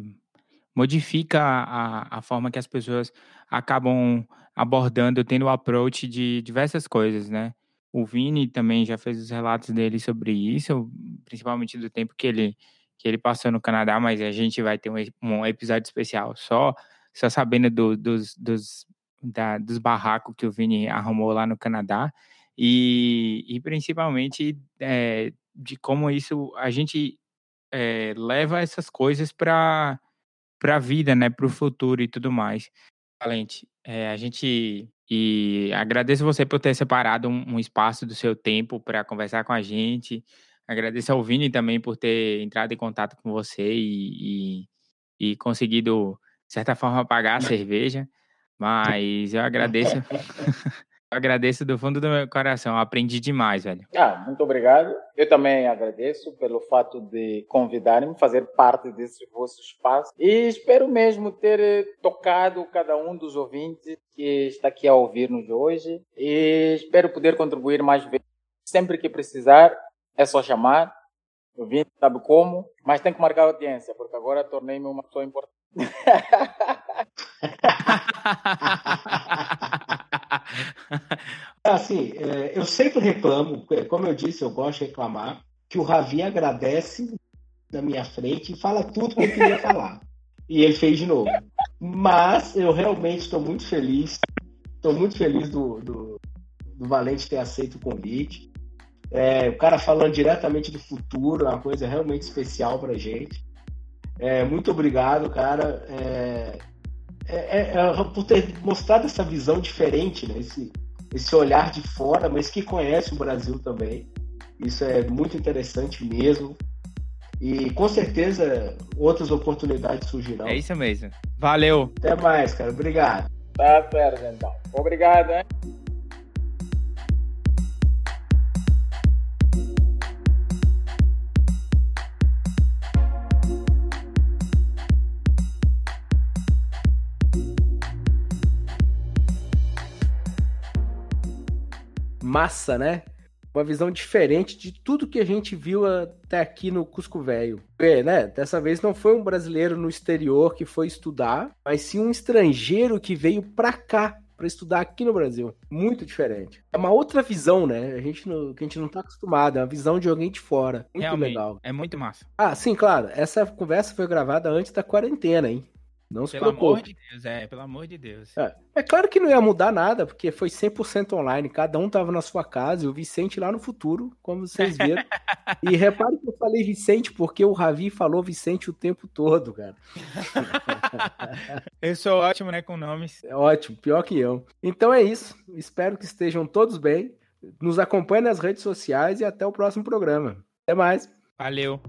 modifica a, a forma que as pessoas acabam abordando, tendo o approach de diversas coisas, né? O Vini também já fez os relatos dele sobre isso, principalmente do tempo que ele, que ele passou no Canadá, mas a gente vai ter um, um episódio especial só, só sabendo do, dos, dos, da, dos barracos que o Vini arrumou lá no Canadá e, e principalmente é, de como isso a gente é, leva essas coisas para a vida, né, para o futuro e tudo mais. Valente, é, a gente e agradeço você por ter separado um, um espaço do seu tempo para conversar com a gente. Agradeço ao Vini também por ter entrado em contato com você e, e, e conseguido, de certa forma, pagar a cerveja. (laughs) Mas eu agradeço. (laughs) Agradeço do fundo do meu coração, aprendi demais, velho. Ah, muito obrigado. Eu também agradeço pelo fato de convidarem-me, fazer parte desse vosso espaço. E espero mesmo ter tocado cada um dos ouvintes que está aqui a ouvir-nos hoje. E espero poder contribuir mais vezes. Sempre que precisar, é só chamar. O ouvinte sabe como, mas tem que marcar audiência, porque agora tornei-me uma pessoa importante. (laughs) assim, é, eu sempre reclamo, é, como eu disse, eu gosto de reclamar, que o Ravi agradece na minha frente e fala tudo que eu queria (laughs) falar. E ele fez de novo. Mas eu realmente estou muito feliz. Estou muito feliz do, do, do, Valente ter aceito o convite. É, o cara falando diretamente do futuro, é uma coisa realmente especial pra gente. É, muito obrigado, cara. É, é, é, é, por ter mostrado essa visão diferente, né? esse, esse olhar de fora, mas que conhece o Brasil também. Isso é muito interessante mesmo. E com certeza outras oportunidades surgirão. É isso mesmo. Valeu. Até mais, cara. Obrigado. Tá certo, então. Obrigado, hein? Massa, né? Uma visão diferente de tudo que a gente viu até aqui no Cusco Velho. É, né? Dessa vez não foi um brasileiro no exterior que foi estudar, mas sim um estrangeiro que veio pra cá para estudar aqui no Brasil. Muito diferente. É uma outra visão, né? A gente não, que a gente não tá acostumado. É uma visão de alguém de fora. Muito Realmente, legal. É muito massa. Ah, sim, claro. Essa conversa foi gravada antes da quarentena, hein? Não se pelo preocupe. amor de Deus, é, pelo amor de Deus. É, é claro que não ia mudar nada, porque foi 100% online, cada um tava na sua casa, e o Vicente lá no futuro, como vocês viram. (laughs) e repare que eu falei Vicente, porque o Ravi falou Vicente o tempo todo, cara. (laughs) eu sou ótimo, né, com nomes. É ótimo, pior que eu. Então é isso, espero que estejam todos bem. Nos acompanhe nas redes sociais e até o próximo programa. Até mais. Valeu.